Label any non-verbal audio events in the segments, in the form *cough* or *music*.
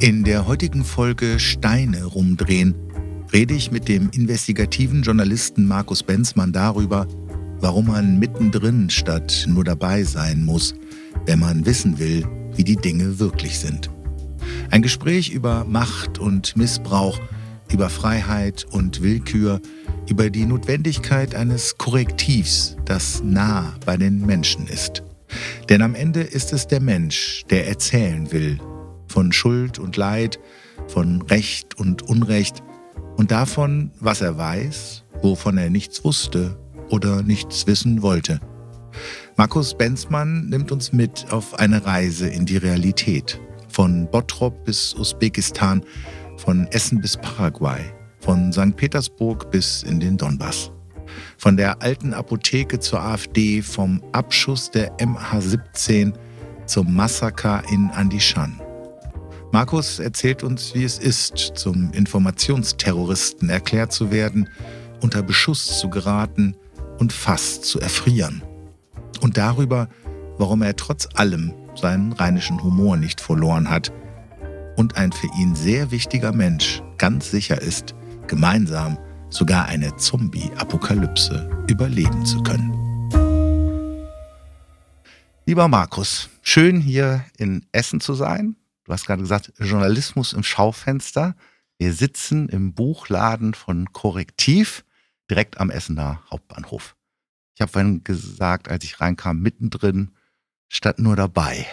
In der heutigen Folge Steine rumdrehen rede ich mit dem investigativen Journalisten Markus Benzmann darüber, warum man mittendrin statt nur dabei sein muss, wenn man wissen will, wie die Dinge wirklich sind. Ein Gespräch über Macht und Missbrauch, über Freiheit und Willkür, über die Notwendigkeit eines Korrektivs, das nah bei den Menschen ist. Denn am Ende ist es der Mensch, der erzählen will von Schuld und Leid, von Recht und Unrecht und davon, was er weiß, wovon er nichts wusste oder nichts wissen wollte. Markus Benzmann nimmt uns mit auf eine Reise in die Realität. Von Bottrop bis Usbekistan, von Essen bis Paraguay, von St. Petersburg bis in den Donbass. Von der alten Apotheke zur AfD, vom Abschuss der MH17 zum Massaker in Andishan. Markus erzählt uns, wie es ist, zum Informationsterroristen erklärt zu werden, unter Beschuss zu geraten und fast zu erfrieren. Und darüber, warum er trotz allem seinen rheinischen Humor nicht verloren hat und ein für ihn sehr wichtiger Mensch ganz sicher ist, gemeinsam sogar eine Zombie-Apokalypse überleben zu können. Lieber Markus, schön hier in Essen zu sein. Du hast gerade gesagt, Journalismus im Schaufenster. Wir sitzen im Buchladen von Korrektiv direkt am Essener Hauptbahnhof. Ich habe vorhin gesagt, als ich reinkam, mittendrin statt nur dabei.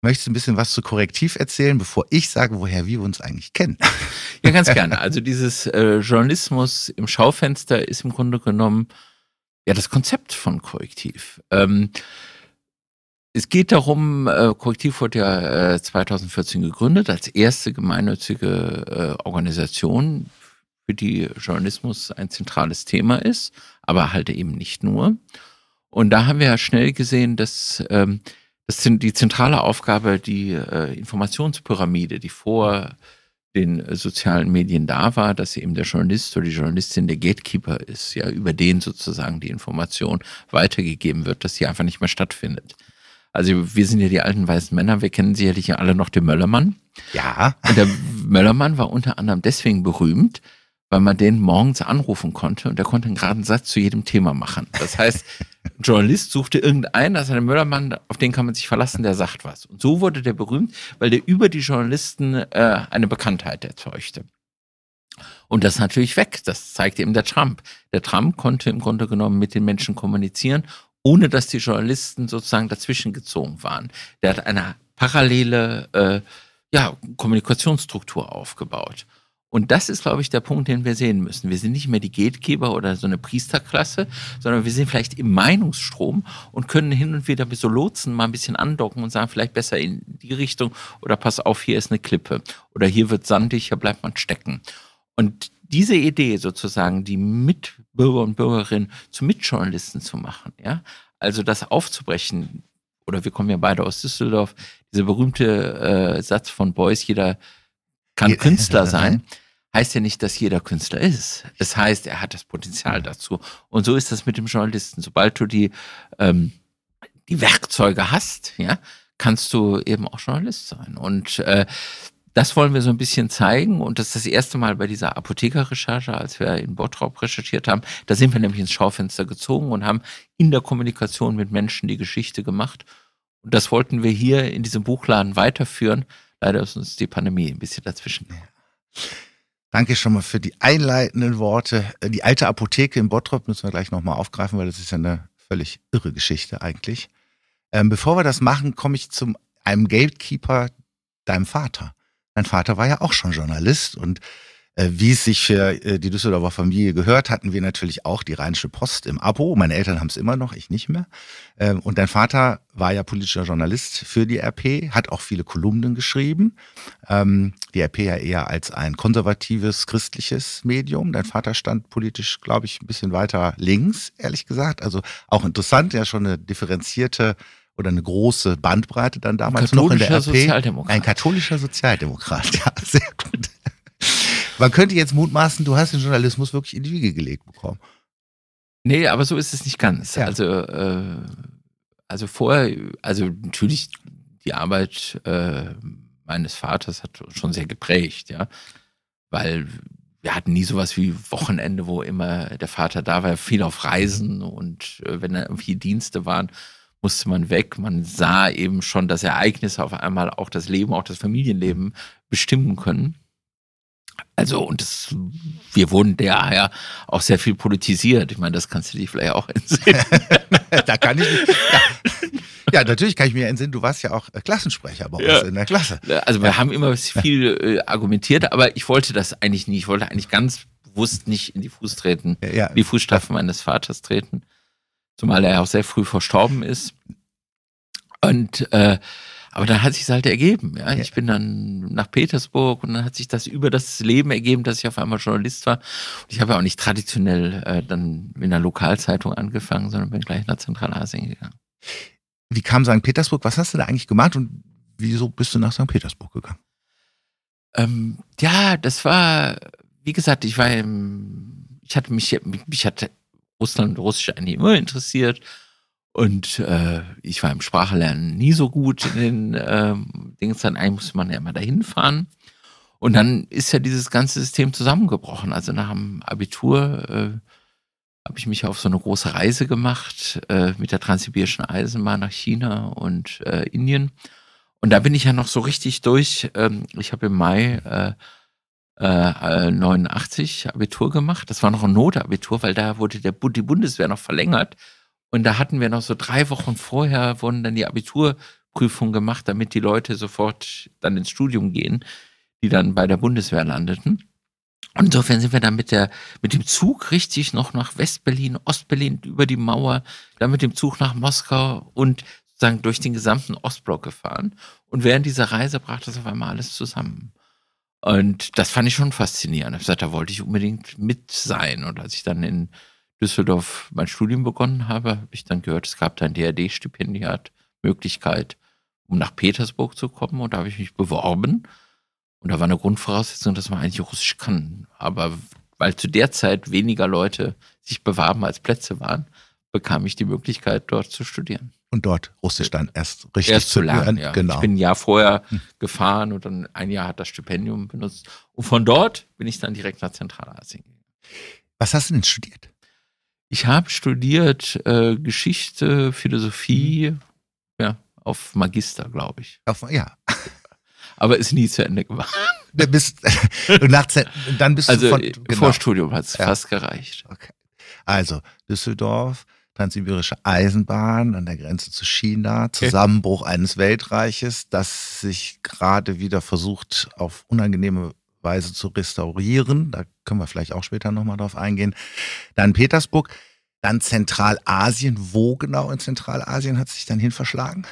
Möchtest du ein bisschen was zu Korrektiv erzählen, bevor ich sage, woher wir uns eigentlich kennen? *laughs* Ja, ganz gerne. Also dieses äh, Journalismus im Schaufenster ist im Grunde genommen ja das Konzept von Korrektiv. Ähm, es geht darum, äh, Korrektiv wurde ja äh, 2014 gegründet als erste gemeinnützige äh, Organisation, für die Journalismus ein zentrales Thema ist, aber halt eben nicht nur. Und da haben wir ja schnell gesehen, dass ähm, das sind die zentrale Aufgabe, die äh, Informationspyramide, die vor den sozialen Medien da war, dass eben der Journalist oder die Journalistin der Gatekeeper ist, ja, über den sozusagen die Information weitergegeben wird, dass sie einfach nicht mehr stattfindet. Also wir sind ja die alten weißen Männer, wir kennen sicherlich ja alle noch den Möllermann. Ja. Und der Möllermann war unter anderem deswegen berühmt, weil man den morgens anrufen konnte und der konnte einen geraden Satz zu jedem Thema machen. Das heißt, ein Journalist suchte irgendeinen, das ist ein Müllermann, auf den kann man sich verlassen, der sagt was. Und so wurde der berühmt, weil der über die Journalisten äh, eine Bekanntheit erzeugte. Und das ist natürlich weg. Das zeigt eben der Trump. Der Trump konnte im Grunde genommen mit den Menschen kommunizieren, ohne dass die Journalisten sozusagen dazwischen gezogen waren. Der hat eine parallele äh, ja, Kommunikationsstruktur aufgebaut. Und das ist, glaube ich, der Punkt, den wir sehen müssen. Wir sind nicht mehr die Gatekeeper oder so eine Priesterklasse, sondern wir sind vielleicht im Meinungsstrom und können hin und wieder mit so Lotsen mal ein bisschen andocken und sagen, vielleicht besser in die Richtung oder pass auf, hier ist eine Klippe oder hier wird sandig, hier bleibt man stecken. Und diese Idee sozusagen, die Mitbürger und Bürgerinnen zu Mitjournalisten zu machen, ja, also das aufzubrechen, oder wir kommen ja beide aus Düsseldorf, dieser berühmte äh, Satz von Beuys, jeder kann Künstler sein, heißt ja nicht, dass jeder Künstler ist. Es heißt, er hat das Potenzial dazu. Und so ist das mit dem Journalisten. Sobald du die, ähm, die Werkzeuge hast, ja, kannst du eben auch Journalist sein. Und äh, das wollen wir so ein bisschen zeigen. Und das ist das erste Mal bei dieser Apothekerrecherche, als wir in Bottrop recherchiert haben. Da sind wir nämlich ins Schaufenster gezogen und haben in der Kommunikation mit Menschen die Geschichte gemacht. Und das wollten wir hier in diesem Buchladen weiterführen. Leider ist uns die Pandemie ein bisschen dazwischen. Danke schon mal für die einleitenden Worte. Äh, die alte Apotheke in Bottrop müssen wir gleich nochmal aufgreifen, weil das ist ja eine völlig irre Geschichte eigentlich. Ähm, bevor wir das machen, komme ich zu einem Gatekeeper, deinem Vater. Dein Vater war ja auch schon Journalist und äh, wie es sich für äh, die Düsseldorfer Familie gehört, hatten wir natürlich auch die Rheinische Post im Abo. Meine Eltern haben es immer noch, ich nicht mehr. Ähm, und dein Vater war ja politischer Journalist für die RP, hat auch viele Kolumnen geschrieben. Ähm, die RP ja eher als ein konservatives, christliches Medium. Dein Vater stand politisch, glaube ich, ein bisschen weiter links, ehrlich gesagt. Also auch interessant, ja schon eine differenzierte oder eine große Bandbreite dann damals noch in der RP. Sozialdemokrat. Ein katholischer Sozialdemokrat, *laughs* ja, sehr gut. Man könnte jetzt mutmaßen, du hast den Journalismus wirklich in die Wiege gelegt bekommen. Nee, aber so ist es nicht ganz. Ja. Also, äh, also vorher, also natürlich die Arbeit äh, meines Vaters hat schon sehr geprägt, ja. Weil wir hatten nie sowas wie Wochenende, wo immer der Vater da war, viel auf Reisen und äh, wenn da irgendwie Dienste waren, musste man weg. Man sah eben schon, dass Ereignisse auf einmal auch das Leben, auch das Familienleben bestimmen können. Also, und das, wir wurden daher auch sehr viel politisiert. Ich meine, das kannst du dich vielleicht auch *laughs* entsinnen. *laughs* da kann ich. Ja. ja. natürlich kann ich mir entsinnen, du warst ja auch äh, Klassensprecher bei uns in der Klasse. Also, wir ja. haben immer viel äh, argumentiert, aber ich wollte das eigentlich nie. Ich wollte eigentlich ganz bewusst nicht in die Fuß treten, ja, die Fußstapfen meines Vaters treten. Zumal er auch sehr früh verstorben ist. Und äh, aber dann hat sich halt ergeben. Ja? Ich bin dann nach Petersburg und dann hat sich das über das Leben ergeben, dass ich auf einmal Journalist war. Und ich habe ja auch nicht traditionell äh, dann in der Lokalzeitung angefangen, sondern bin gleich nach Zentralasien gegangen. Wie kam St. Petersburg? Was hast du da eigentlich gemacht und wieso bist du nach St. Petersburg gegangen? Ähm, ja, das war, wie gesagt, ich war im, ich hatte mich, mich hat Russland und Russisch eigentlich immer interessiert und äh, ich war im Sprachlernen nie so gut in den äh, Dings. Dann eigentlich musste man ja immer dahin fahren. Und dann ist ja dieses ganze System zusammengebrochen. Also nach dem Abitur äh, habe ich mich auf so eine große Reise gemacht äh, mit der Transsibirischen Eisenbahn nach China und äh, Indien. Und da bin ich ja noch so richtig durch. Ähm, ich habe im Mai äh, äh, 89 Abitur gemacht. Das war noch ein Notabitur, weil da wurde der, die Bundeswehr noch verlängert und da hatten wir noch so drei Wochen vorher, wurden dann die Abiturprüfungen gemacht, damit die Leute sofort dann ins Studium gehen, die dann bei der Bundeswehr landeten. Und insofern sind wir dann mit, der, mit dem Zug richtig noch nach Westberlin, Ostberlin über die Mauer, dann mit dem Zug nach Moskau und sozusagen durch den gesamten Ostblock gefahren. Und während dieser Reise brach das auf einmal alles zusammen. Und das fand ich schon faszinierend. Ich gesagt, da wollte ich unbedingt mit sein. Und als ich dann in Düsseldorf mein Studium begonnen habe, habe ich dann gehört, es gab da ein DRD-Stipendiat, Möglichkeit, um nach Petersburg zu kommen. Und da habe ich mich beworben. Und da war eine Grundvoraussetzung, dass man eigentlich Russisch kann. Aber weil zu der Zeit weniger Leute sich bewarben als Plätze waren, bekam ich die Möglichkeit, dort zu studieren. Und dort Russisch dann erst richtig erst zu lernen. lernen. Ja. Genau. Ich bin ein Jahr vorher hm. gefahren und dann ein Jahr hat das Stipendium benutzt. Und von dort bin ich dann direkt nach Zentralasien gegangen. Was hast du denn studiert? Ich habe studiert äh, Geschichte, Philosophie, mhm. ja, auf Magister, glaube ich. Auf, ja. *laughs* Aber ist nie zu Ende gemacht. Du bist, *laughs* nach, dann bist also, du von, genau. Vorstudium hat es ja. fast gereicht. Okay. Also, Düsseldorf, Transsibirische Eisenbahn an der Grenze zu China, Zusammenbruch eines Weltreiches, das sich gerade wieder versucht, auf unangenehme Weise zu restaurieren. Da können wir vielleicht auch später nochmal drauf eingehen. Dann Petersburg, dann Zentralasien. Wo genau in Zentralasien hat es sich dann hin verschlagen?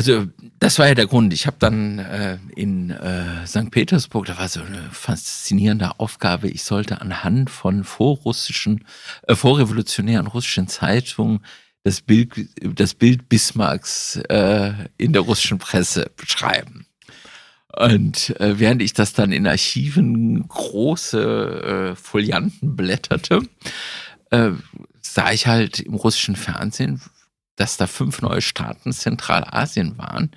Also das war ja der Grund. Ich habe dann äh, in äh, St. Petersburg, da war so eine faszinierende Aufgabe. Ich sollte anhand von vorrussischen, äh, vorrevolutionären russischen Zeitungen das Bild, das Bild Bismarcks äh, in der russischen Presse beschreiben. Und äh, während ich das dann in Archiven große äh, Folianten blätterte, äh, sah ich halt im russischen Fernsehen, dass da fünf neue Staaten Zentralasien waren.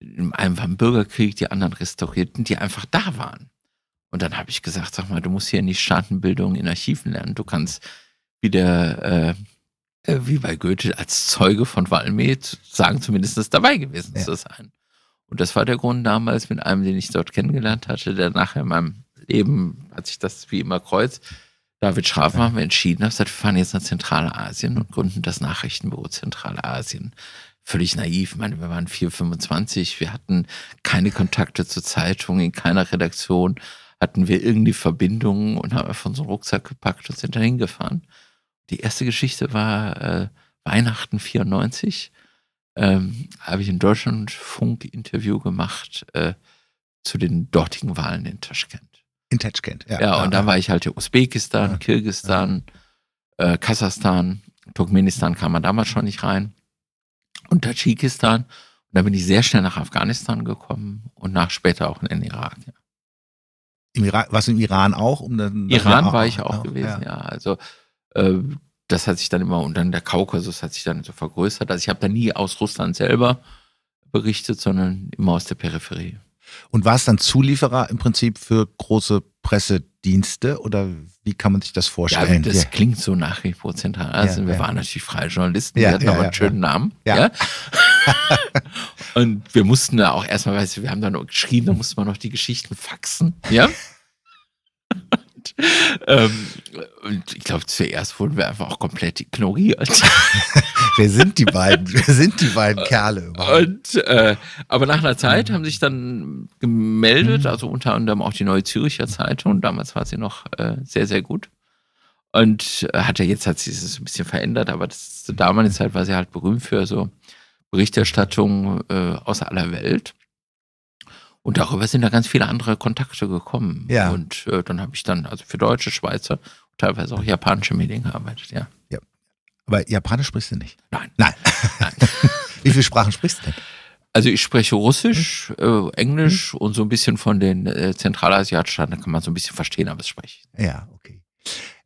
In einem war ein Bürgerkrieg, die anderen restaurierten, die einfach da waren. Und dann habe ich gesagt, sag mal, du musst hier nicht Staatenbildung in Archiven lernen. Du kannst wieder, äh, äh, wie bei Goethe, als Zeuge von Valmet sagen, zumindest dabei gewesen ja. zu sein. Und das war der Grund damals mit einem, den ich dort kennengelernt hatte, der nachher in meinem Leben hat sich das wie immer kreuzt. David Schrafen haben wir entschieden, gesagt, wir fahren jetzt nach Zentralasien und gründen das Nachrichtenbüro Zentralasien. Völlig naiv. Ich meine, wir waren 425, wir hatten keine Kontakte zur Zeitung, in keiner Redaktion hatten wir irgendwie Verbindungen und haben einfach unseren Rucksack gepackt und sind dahin gefahren. Die erste Geschichte war äh, Weihnachten 94 ähm, habe ich in Deutschland Funk-Interview gemacht äh, zu den dortigen Wahlen in Taschkent. In Taschkent, ja. Ja, und da war ich halt in Usbekistan, ja. Kirgisistan, ja. Äh, Kasachstan, Turkmenistan kam man damals schon nicht rein und Tadschikistan. Und da bin ich sehr schnell nach Afghanistan gekommen und nach später auch in den Irak. Ja. Im Irak, was im Iran auch? Um dann, Iran war ich auch gewesen, ja. Also äh, das hat sich dann immer, und dann der Kaukasus hat sich dann so vergrößert. Also ich habe da nie aus Russland selber berichtet, sondern immer aus der Peripherie. Und war es dann Zulieferer im Prinzip für große Pressedienste oder wie kann man sich das vorstellen? Ja, das ja. klingt so nach wie vor zentral. Also wir waren natürlich freie Journalisten, Ja, wir hatten ja, aber ja, einen schönen Namen. Ja. Ja. *laughs* Und wir mussten da auch erstmal, weißt du, wir haben da noch geschrieben, da musste man noch die Geschichten faxen. Ja. *laughs* Und, ähm, und ich glaube, zuerst wurden wir einfach auch komplett ignoriert. *laughs* Wer sind die beiden? Wer sind die beiden Kerle überhaupt? Und, äh, aber nach einer Mhm. Zeit haben sich dann gemeldet, also unter anderem auch die Neue Züricher Zeitung. Damals war sie noch äh, sehr, sehr gut. Und äh, hat ja jetzt hat sie es ein bisschen verändert, aber das, zur damaligen Zeit war sie halt berühmt für so Berichterstattung äh, aus aller Welt. Und darüber sind da ganz viele andere Kontakte gekommen. Ja. Und äh, dann habe ich dann also für deutsche, Schweizer, teilweise auch japanische Medien gearbeitet, ja. Aber Japanisch sprichst du nicht? Nein. Nein. Nein. *laughs* Wie viele Sprachen sprichst du denn? Also ich spreche Russisch, Mhm. äh, Englisch und so ein bisschen von den äh, zentralasiatischen da kann man so ein bisschen verstehen, aber es spreche ich. Ja, okay.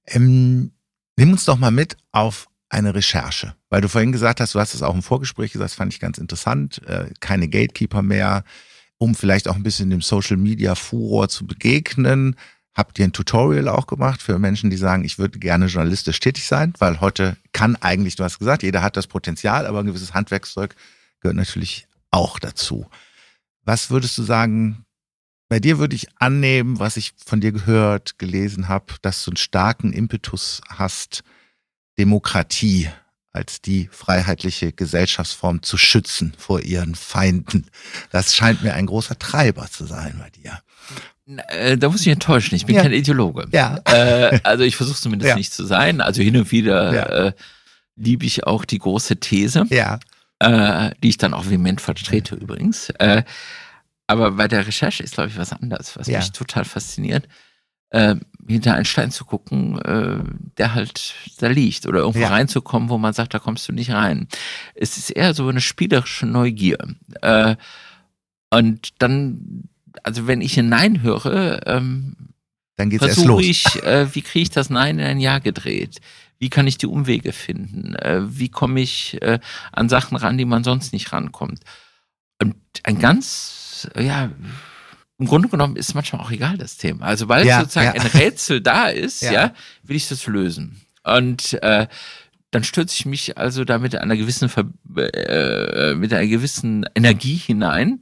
Ähm, nimm uns doch mal mit auf eine Recherche, weil du vorhin gesagt hast, du hast es auch im Vorgespräch gesagt, das fand ich ganz interessant, äh, keine Gatekeeper mehr, um vielleicht auch ein bisschen dem Social Media Furor zu begegnen. Habt ihr ein Tutorial auch gemacht für Menschen, die sagen, ich würde gerne journalistisch tätig sein, weil heute kann eigentlich, du hast gesagt, jeder hat das Potenzial, aber ein gewisses Handwerkszeug gehört natürlich auch dazu. Was würdest du sagen, bei dir würde ich annehmen, was ich von dir gehört, gelesen habe, dass du einen starken Impetus hast, Demokratie als die freiheitliche Gesellschaftsform zu schützen vor ihren Feinden. Das scheint mir ein großer Treiber zu sein bei dir. Äh, da muss ich enttäuschen, ich bin Ja. kein Ideologe. Ja. Äh, also ich versuche zumindest Ja. nicht zu sein. Also hin und wieder Ja. äh, liebe ich auch die große These, Ja, äh, die ich dann auch vehement vertrete übrigens. Äh, aber bei der Recherche ist, glaube ich, was anderes, was mich total fasziniert. Äh, hinter einen Stein zu gucken, äh, der halt da liegt oder irgendwo reinzukommen, wo man sagt, da kommst du nicht rein. Es ist eher so eine spielerische Neugier. Äh, und dann, also wenn ich ein Nein höre, ähm, dann geht's erst versuche los. ich, äh, wie kriege ich das Nein in ein Ja gedreht? Wie kann ich die Umwege finden? Äh, wie komme ich äh, an Sachen ran, die man sonst nicht rankommt? Und ein ganz, äh, ja, im Grunde genommen ist manchmal auch egal das Thema. Also weil Ja, sozusagen ja. ein Rätsel da ist, Ja. ja. will ich das lösen. Und äh, dann stürze ich mich also da mit einer gewissen Ver äh, mit einer gewissen Energie hinein,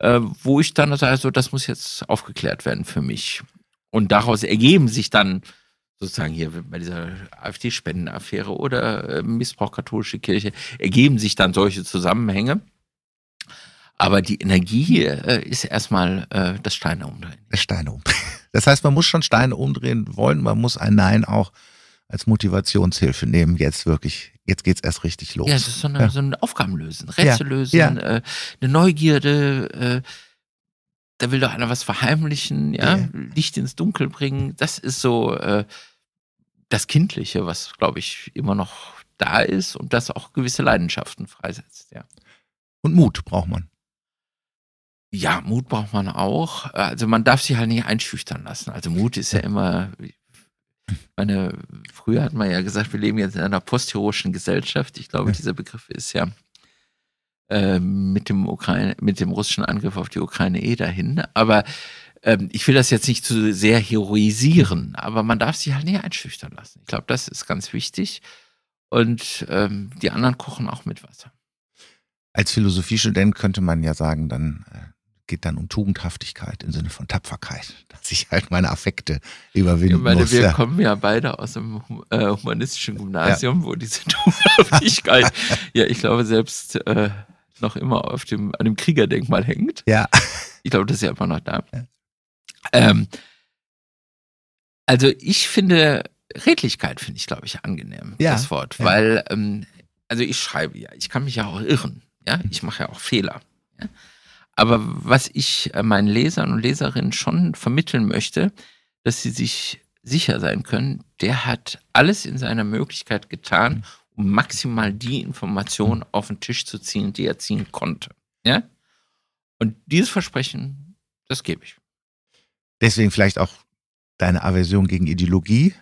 äh, wo ich dann sage, so, das muss jetzt aufgeklärt werden für mich. Und daraus ergeben sich dann sozusagen hier bei dieser AfD-Spendenaffäre oder äh, Missbrauch katholische Kirche, ergeben sich dann solche Zusammenhänge. Aber die Energie äh, ist erstmal äh, das Steine umdrehen. Steine umdrehen. *laughs* Das heißt, man muss schon Steine umdrehen wollen, man muss ein Nein auch als Motivationshilfe nehmen. Jetzt wirklich, jetzt geht's erst richtig los. Ja, es ist so, eine, Ja. so ein Aufgabenlösen, Rätsel lösen, Ja. Äh, eine Neugierde, äh, da will doch einer was verheimlichen, ja. Licht ins Dunkel bringen. Das ist so äh, das Kindliche, was, glaube ich, immer noch da ist und das auch gewisse Leidenschaften freisetzt, ja. Und Mut braucht man. Ja, Mut braucht man auch. Also man darf sich halt nicht einschüchtern lassen. Also Mut ist ja immer, meine, früher hat man ja gesagt, wir leben jetzt in einer postheroischen Gesellschaft. Ich glaube, dieser Begriff ist ja äh, mit dem Ukraine, mit dem russischen Angriff auf die Ukraine eh dahin. Aber ähm, ich will das jetzt nicht zu sehr heroisieren, aber man darf sich halt nicht einschüchtern lassen. Ich glaube, das ist ganz wichtig. Und ähm, die anderen kochen auch mit Wasser. Als Philosophiestudent könnte man ja sagen, dann äh, geht dann um Tugendhaftigkeit im Sinne von Tapferkeit, *laughs* dass ich halt meine Affekte überwinden Ich meine, muss. wir ja. kommen ja beide aus einem äh, humanistischen Gymnasium, wo diese *laughs* Tugendhaftigkeit, *laughs* ja, ich glaube, selbst äh, noch immer auf dem, an dem Kriegerdenkmal hängt. ja, Ich glaube, das ist ja immer noch da. Ja. Ähm, also ich finde, Redlichkeit finde ich, glaube ich, angenehm, Ja, das Wort. ja. Weil, ähm, also ich schreibe ja, ich kann mich ja auch irren. Ja, Mhm. ich mache ja auch Fehler. Ja? Aber was ich äh, meinen Lesern und Leserinnen schon vermitteln möchte, dass sie sich sicher sein können, der hat alles in seiner Möglichkeit getan, um maximal die Informationen auf den Tisch zu ziehen, die er ziehen konnte. Ja? Und dieses Versprechen, das gebe ich. deswegen vielleicht auch deine Aversion gegen Ideologie,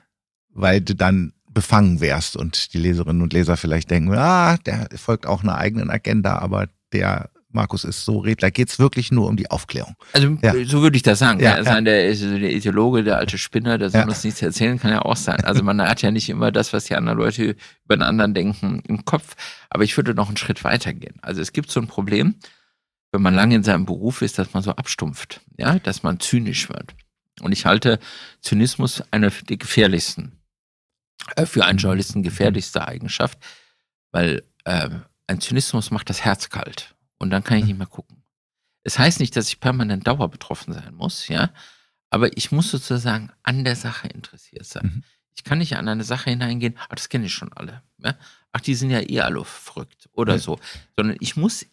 weil du dann befangen wärst und die Leserinnen und Leser vielleicht denken, ah, der folgt auch einer eigenen Agenda, aber der Markus ist so da geht es wirklich nur um die Aufklärung. Also Ja. so würde ich das sagen. Ja, ja, sein, der, der Ideologe, der alte Spinner, der soll Ja. uns nichts erzählen, kann ja auch sein. Also man hat ja nicht immer das, was die anderen Leute über den anderen denken, im Kopf. Aber ich würde noch einen Schritt weiter gehen. Also es gibt so ein Problem, wenn man lange in seinem Beruf ist, dass man so abstumpft, ja, dass man zynisch wird. Und ich halte Zynismus eine der gefährlichsten, äh, für einen Journalisten gefährlichste Eigenschaft, weil äh, ein Zynismus macht das Herz kalt und dann kann ich nicht mehr gucken. Es heißt nicht, dass ich permanent dauerbetroffen sein muss, ja, aber ich muss sozusagen an der Sache interessiert sein. Mhm. Ich kann nicht an eine Sache hineingehen, ach, das kenne ich schon alle. Ja? Ach, die sind ja eh alle verrückt oder Ja. so. Sondern ich muss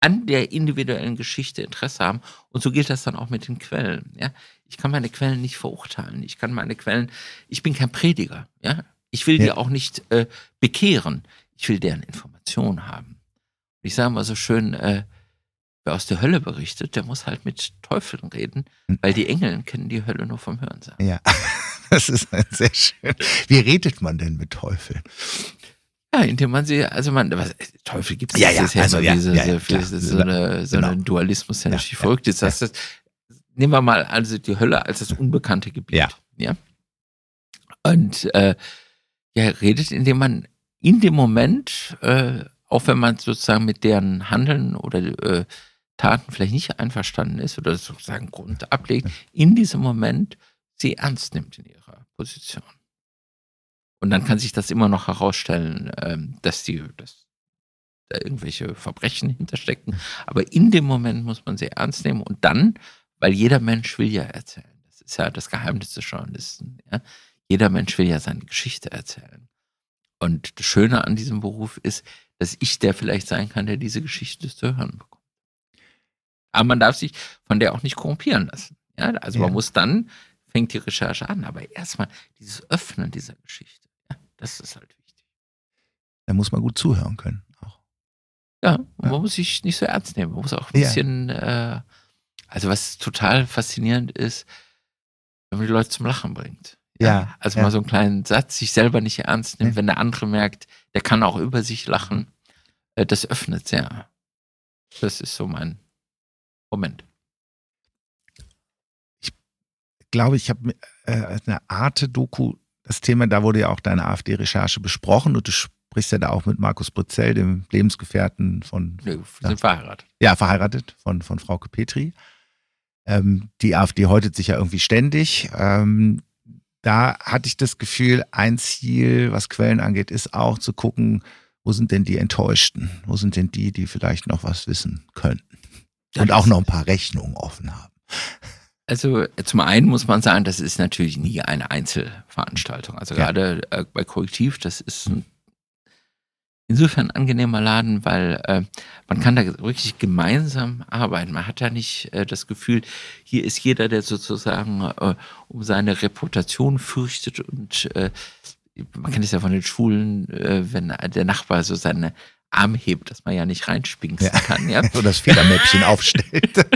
an der individuellen Geschichte Interesse haben. Und so gilt das dann auch mit den Quellen. Ja? Ich kann meine Quellen nicht verurteilen. Ich kann meine Quellen, ich bin kein Prediger. Ja? Ich will die Ja. auch nicht äh, bekehren. Ich will deren Information haben. Ich sage mal so schön, äh, wer aus der Hölle berichtet, der muss halt mit Teufeln reden, Hm. weil die Engel kennen die Hölle nur vom Hörensagen. Ja, *laughs* das ist sehr schön. Wie redet man denn mit Teufeln? Ja, indem man sie, also man, was, Teufel gibt es Ja, ja, ist ja also immer ja, diese, ja, ja, so, klar. so, eine, so Genau. ein Dualismus, der Ja, natürlich ja, verrückt ist. Das, das, nehmen wir mal also die Hölle als das unbekannte Gebiet. Ja. ja? Und äh, ja, redet, indem man in dem Moment, äh, auch wenn man sozusagen mit deren Handeln oder äh, Taten vielleicht nicht einverstanden ist oder sozusagen Grund ablegt, in diesem Moment sie ernst nimmt in ihrer Position. Und dann kann sich das immer noch herausstellen, ähm, dass die, dass da irgendwelche Verbrechen hinterstecken. Aber in dem Moment muss man sie ernst nehmen und dann, weil jeder Mensch will ja erzählen. Das ist ja das Geheimnis des Journalisten. Ja? Jeder Mensch will ja seine Geschichte erzählen. Und das Schöne an diesem Beruf ist, dass ich der vielleicht sein kann, der diese Geschichte zu hören bekommt. Aber man darf sich von der auch nicht korrumpieren lassen. Ja? Also Ja. man muss dann, fängt die Recherche an, aber erstmal dieses Öffnen dieser Geschichte. Ja? Das ist halt wichtig. Da muss man gut zuhören können. Auch. Ja, Ja. man muss sich nicht so ernst nehmen. Man muss auch ein bisschen, äh, also was total faszinierend ist, wenn man die Leute zum Lachen bringt. Ja, Also ja. mal so einen kleinen Satz, sich selber nicht ernst nimmt, Ja. wenn der andere merkt, der kann auch über sich lachen. Äh, das öffnet sehr. Das ist so mein Moment. Ich glaube, ich habe äh, eine Arte-Doku, das Thema, da wurde ja auch deine AfD-Recherche besprochen und du sprichst ja da auch mit Markus Brützell, dem Lebensgefährten von, Nö, Ja. sind verheiratet. ja, verheiratet von, von Frauke Petri. Ähm, die AfD häutet sich ja irgendwie ständig. Ähm, da hatte ich das Gefühl, ein Ziel, was Quellen angeht, ist auch zu gucken, wo sind denn die Enttäuschten? Wo sind denn die, die vielleicht noch was wissen könnten? Und auch noch ein paar Rechnungen offen haben. Also zum einen muss man sagen, das ist natürlich nie eine Einzelveranstaltung. Also Ja. gerade äh, bei Korrektiv, das ist ein insofern ein angenehmer Laden, weil äh, man kann da wirklich gemeinsam arbeiten. Man hat da nicht äh, das Gefühl, hier ist jeder, der sozusagen äh, um seine Reputation fürchtet und äh, man kennt es ja von den Schulen, äh, wenn der Nachbar so seine Arm hebt, dass man ja nicht reinspinksen Ja. kann, ja. *laughs* Wo das Federmäppchen *laughs* aufstellt.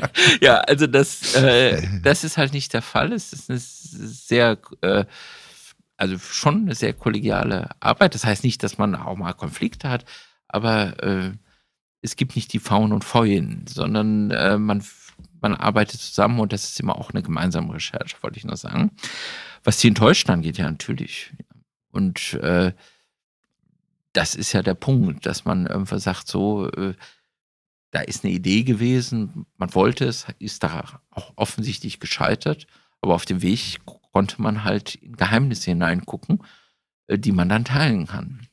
Ja, also das, äh, *laughs* das ist halt nicht der Fall. Es ist eine sehr, äh, also schon eine sehr kollegiale Arbeit. Das heißt nicht, dass man auch mal Konflikte hat, aber äh, es gibt nicht die Faunen und Fäuen, sondern äh, man, man arbeitet zusammen und das ist immer auch eine gemeinsame Recherche, wollte ich nur sagen. Was die Enttäuschten angeht, ja, natürlich. Und äh, das ist ja der Punkt, dass man irgendwann sagt, so, äh, da ist eine Idee gewesen, man wollte es, ist da auch offensichtlich gescheitert, aber auf dem Weg konnte man halt in Geheimnisse hineingucken, äh, die man dann teilen kann.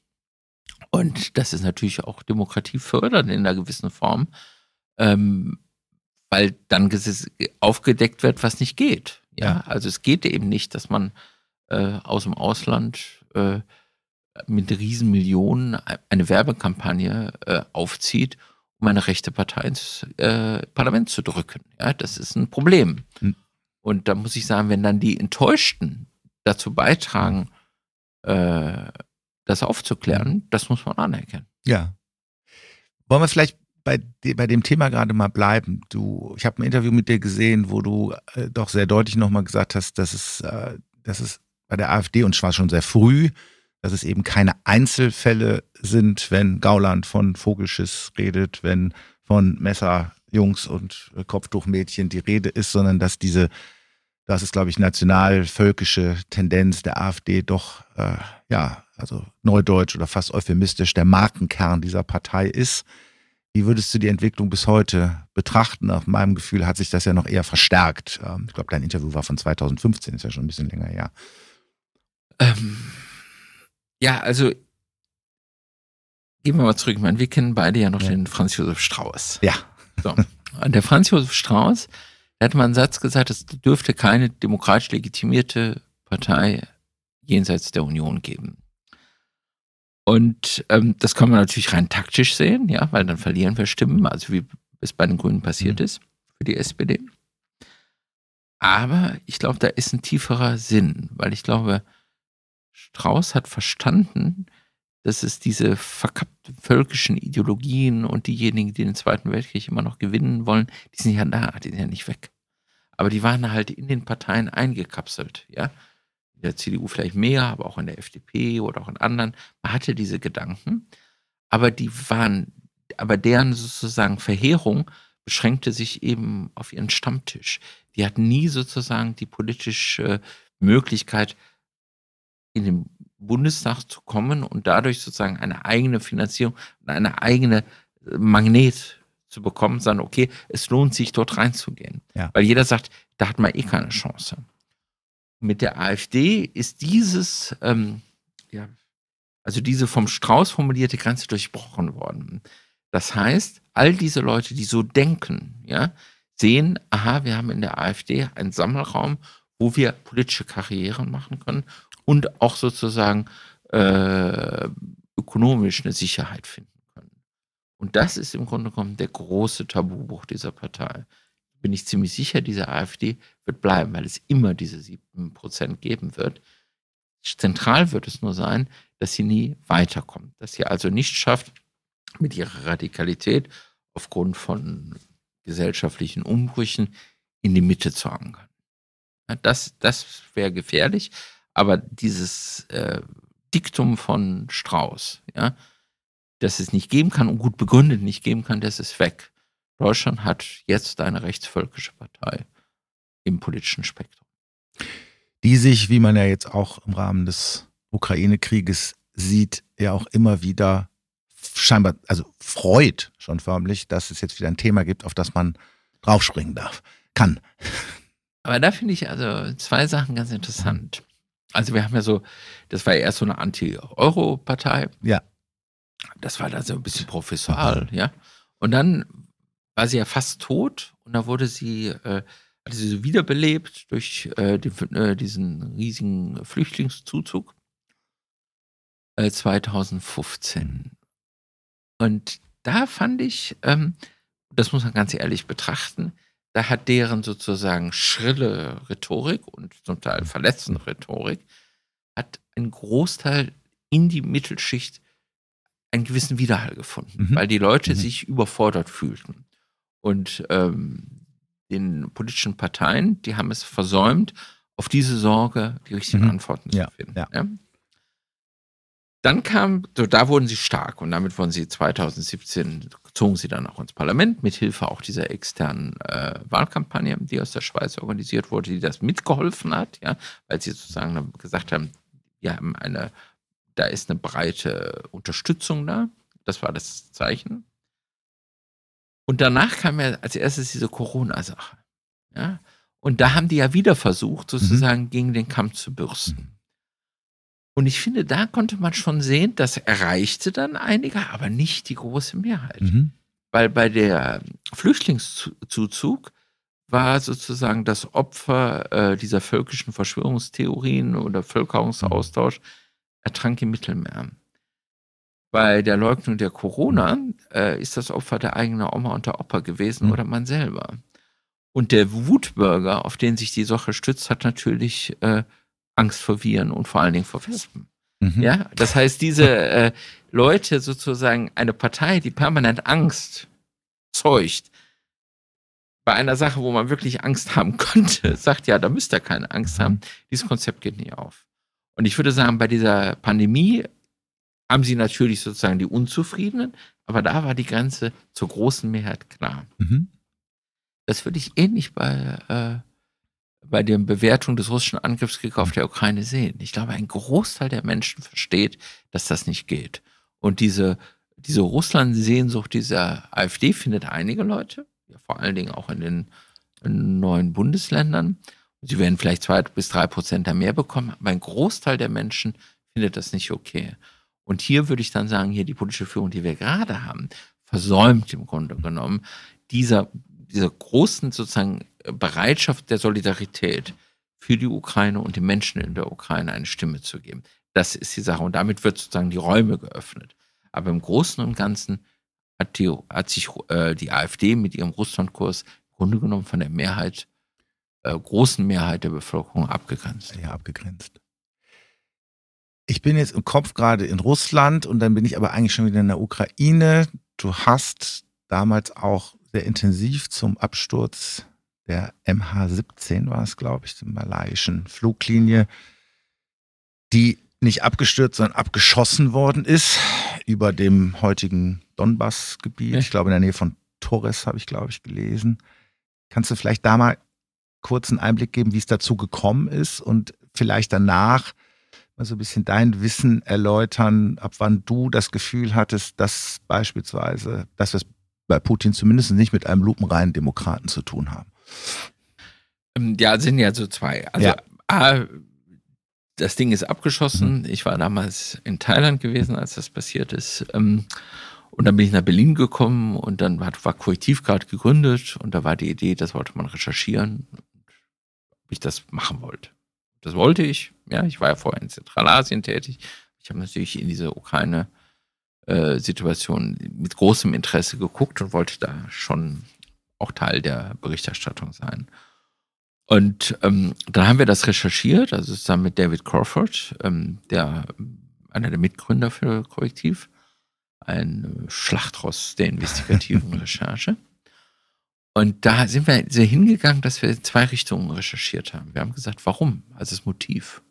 Und das ist natürlich auch Demokratie fördernd in einer gewissen Form, ähm, weil dann aufgedeckt wird, was nicht geht. Ja, Ja. also es geht eben nicht, dass man äh, aus dem Ausland äh, mit Riesenmillionen eine Werbekampagne äh, aufzieht, um eine rechte Partei ins äh, Parlament zu drücken. Ja, das ist ein Problem. Hm. Und da muss ich sagen, wenn dann die Enttäuschten dazu beitragen, äh, das aufzuklären, das muss man anerkennen. Ja. Wollen wir vielleicht bei, bei dem Thema gerade mal bleiben? Du, ich habe ein Interview mit dir gesehen, wo du äh, doch sehr deutlich nochmal gesagt hast, dass es, äh, dass es bei der AfD und zwar schon sehr früh, dass es eben keine Einzelfälle sind, wenn Gauland von Vogelschiss redet, wenn von Messerjungs und Kopftuchmädchen die Rede ist, sondern dass diese, das ist, glaube ich, nationalvölkische Tendenz der AfD doch, äh, ja, also neudeutsch oder fast euphemistisch der Markenkern dieser Partei ist. Wie würdest du die Entwicklung bis heute betrachten? Nach meinem Gefühl hat sich das ja noch eher verstärkt. Ähm, ich glaube, dein Interview war von 2015, ist ja schon ein bisschen länger her. Ähm, ja, also gehen wir mal zurück. Ich meine, wir kennen beide ja noch ja. den Franz Josef Strauß. Ja. So. Und der Franz Josef Strauß, der hat mal einen Satz gesagt, es dürfte keine demokratisch legitimierte Partei jenseits der Union geben. Und ähm, das kann man natürlich rein taktisch sehen, ja, weil dann verlieren wir Stimmen, also wie es bei den Grünen passiert mhm. ist für die SPD. Aber ich glaube, da ist ein tieferer Sinn, weil ich glaube, Strauß hat verstanden, dass es diese verkappten völkischen Ideologien und diejenigen, die den Zweiten Weltkrieg immer noch gewinnen wollen, die sind ja da, die sind ja nicht weg. Aber die waren halt in den Parteien eingekapselt, ja in der CDU vielleicht mehr, aber auch in der FDP oder auch in anderen. Man hatte diese Gedanken, aber die waren, aber deren sozusagen Verheerung beschränkte sich eben auf ihren Stammtisch. Die hatten nie sozusagen die politische Möglichkeit, in den Bundestag zu kommen und dadurch sozusagen eine eigene Finanzierung und eine eigene äh, Magnet zu bekommen, sondern okay, es lohnt sich dort reinzugehen. Ja. Weil jeder sagt, da hat man eh keine Chance mit der AfD ist dieses, ähm, ja, also diese vom Strauß formulierte Grenze durchbrochen worden. Das heißt, all diese Leute, die so denken, ja, sehen, aha, wir haben in der AfD einen Sammelraum, wo wir politische Karrieren machen können und auch sozusagen äh, ökonomisch eine Sicherheit finden können. Und das ist im Grunde genommen der große Tabubruch dieser Partei bin ich ziemlich sicher, diese AfD wird bleiben, weil es immer diese 7% geben wird. Zentral wird es nur sein, dass sie nie weiterkommt, dass sie also nicht schafft, mit ihrer Radikalität aufgrund von gesellschaftlichen Umbrüchen in die Mitte zu ankern. das das wäre gefährlich, aber dieses äh, Diktum von Strauß, ja, dass es nicht geben kann und gut begründet nicht geben kann, das ist weg. Deutschland hat jetzt eine rechtsvölkische Partei im politischen Spektrum. Die sich, wie man ja jetzt auch im Rahmen des Ukraine-Krieges sieht, ja auch immer wieder scheinbar, also freut schon förmlich, dass es jetzt wieder ein Thema gibt, auf das man draufspringen darf, kann. Aber da finde ich also zwei Sachen ganz interessant. Also wir haben ja so, das war ja erst so eine Anti-Euro-Partei. Ja. Das war dann so ein bisschen professoral, ja. Und dann war sie ja fast tot und da wurde sie, äh, hatte sie so wiederbelebt durch äh, die, äh, diesen riesigen Flüchtlingszuzug äh, 2015. Und da fand ich, ähm, das muss man ganz ehrlich betrachten, da hat deren sozusagen schrille Rhetorik und zum Teil verletzende Rhetorik, hat einen Großteil in die Mittelschicht einen gewissen Widerhall gefunden, mhm. weil die Leute mhm. sich überfordert fühlten und ähm, den politischen Parteien, die haben es versäumt, auf diese Sorge die richtigen mhm. Antworten ja, zu finden. Ja. Ja. Dann kam, so, da wurden sie stark und damit wurden sie 2017, zogen sie dann auch ins Parlament, mit Hilfe auch dieser externen äh, Wahlkampagne, die aus der Schweiz organisiert wurde, die das mitgeholfen hat, ja, weil sie sozusagen gesagt haben, wir haben eine, da ist eine breite Unterstützung da. Das war das Zeichen. Und danach kam ja als erstes diese Corona-Sache. Ja? Und da haben die ja wieder versucht, sozusagen mhm. gegen den Kamm zu bürsten. Und ich finde, da konnte man schon sehen, das erreichte dann einige, aber nicht die große Mehrheit. Mhm. Weil bei der Flüchtlingszuzug war sozusagen das Opfer äh, dieser völkischen Verschwörungstheorien oder Völkerungsaustausch ertrank im Mittelmeer. Bei der Leugnung der Corona äh, ist das Opfer der eigenen Oma und der Opa gewesen mhm. oder man selber. Und der Wutbürger, auf den sich die Sache stützt, hat natürlich äh, Angst vor Viren und vor allen Dingen vor Wespen. Mhm. Ja, das heißt, diese äh, Leute sozusagen, eine Partei, die permanent Angst zeugt, bei einer Sache, wo man wirklich Angst haben *laughs* könnte, sagt ja, da müsst ihr keine Angst haben. Dieses Konzept geht nie auf. Und ich würde sagen, bei dieser Pandemie haben sie natürlich sozusagen die Unzufriedenen, aber da war die Grenze zur großen Mehrheit klar. Mhm. Das würde ich ähnlich bei, äh, bei der Bewertung des russischen Angriffskriegs auf der Ukraine sehen. Ich glaube, ein Großteil der Menschen versteht, dass das nicht geht. Und diese, diese Russland-Sehnsucht dieser AfD findet einige Leute, ja, vor allen Dingen auch in den, in neuen Bundesländern. Sie werden vielleicht zwei bis drei Prozent da mehr bekommen, aber ein Großteil der Menschen findet das nicht okay. Und hier würde ich dann sagen, hier die politische Führung, die wir gerade haben, versäumt im Grunde genommen dieser, dieser großen sozusagen Bereitschaft der Solidarität für die Ukraine und die Menschen in der Ukraine eine Stimme zu geben. Das ist die Sache. Und damit wird sozusagen die Räume geöffnet. Aber im Großen und Ganzen hat, die, hat sich äh, die AfD mit ihrem Russlandkurs im Grunde genommen von der Mehrheit, äh, großen Mehrheit der Bevölkerung abgegrenzt. Ja, abgegrenzt. Ich bin jetzt im Kopf gerade in Russland und dann bin ich aber eigentlich schon wieder in der Ukraine. Du hast damals auch sehr intensiv zum Absturz der MH17 war es, glaube ich, der malaiischen Fluglinie, die nicht abgestürzt, sondern abgeschossen worden ist über dem heutigen Donbass-Gebiet. Ich glaube, in der Nähe von Torres habe ich, glaube ich, gelesen. Kannst du vielleicht da mal kurz einen Einblick geben, wie es dazu gekommen ist und vielleicht danach mal so ein bisschen dein Wissen erläutern, ab wann du das Gefühl hattest, dass beispielsweise, dass wir es bei Putin zumindest nicht mit einem lupenreinen Demokraten zu tun haben? Ähm, ja, sind ja so zwei. Also ja. A, das Ding ist abgeschossen. Mhm. Ich war damals in Thailand gewesen, als das passiert ist. Ähm, und dann bin ich nach Berlin gekommen und dann war, Korrektiv gerade gegründet und da war die Idee, das wollte man recherchieren, ob ich das machen wollte. Das wollte ich. Ja, ich war ja vorher in Zentralasien tätig. Ich habe natürlich in diese Ukraine-Situation äh, mit großem Interesse geguckt und wollte da schon auch Teil der Berichterstattung sein. Und ähm, dann haben wir das recherchiert, also zusammen mit David Crawford, ähm, der einer der Mitgründer für Korrektiv, ein Schlachtross der investigativen *laughs* Recherche. Und da sind wir sehr hingegangen, dass wir in zwei Richtungen recherchiert haben. Wir haben gesagt, warum? Also das Motiv.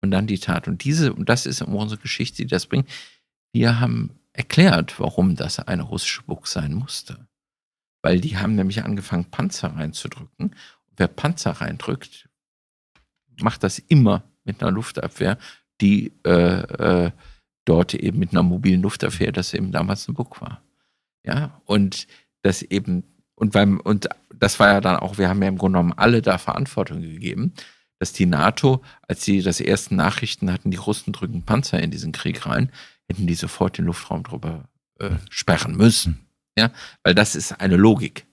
Und dann die Tat. Und diese, und das ist unsere Geschichte, die das bringt. Wir haben erklärt, warum das eine russische Burg sein musste. Weil die haben nämlich angefangen, Panzer reinzudrücken. Und wer Panzer reindrückt, macht das immer mit einer Luftabwehr, die äh, äh, dort eben mit einer mobilen Luftabwehr, das eben damals eine Burg war. Ja, und das eben, und beim, und das war ja dann auch, wir haben ja im Grunde genommen alle da Verantwortung gegeben, dass die NATO, als sie das ersten Nachrichten hatten, die Russen drücken Panzer in diesen Krieg rein, hätten die sofort den Luftraum drüber äh, sperren müssen. Ja, weil das ist eine Logik.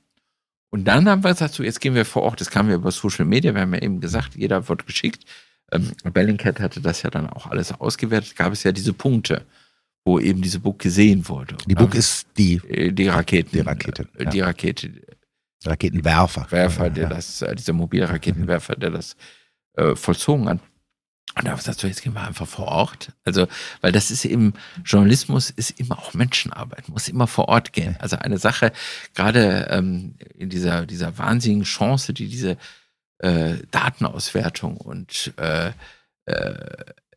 Und dann haben wir gesagt, so, jetzt gehen wir vor Ort, das kamen wir über Social Media, wir haben ja eben gesagt, jeder wird geschickt. Ähm, Bellingcat hatte das ja dann auch alles ausgewertet, gab es ja diese Punkte, wo eben diese Burg gesehen wurde. Die Burg ist die, äh, die Raketen. Die Rakete. Äh, die Rakete. Raketenwerfer. Werfer, der ja. das, äh, dieser mobile Raketenwerfer, der das äh, vollzogen hat. Und da habe ich gesagt, so, jetzt gehen wir einfach vor Ort. Also, weil das ist eben, Journalismus ist immer auch Menschenarbeit, muss immer vor Ort gehen. Also eine Sache, gerade ähm, in dieser, dieser wahnsinnigen Chance, die diese äh, Datenauswertung und äh, äh,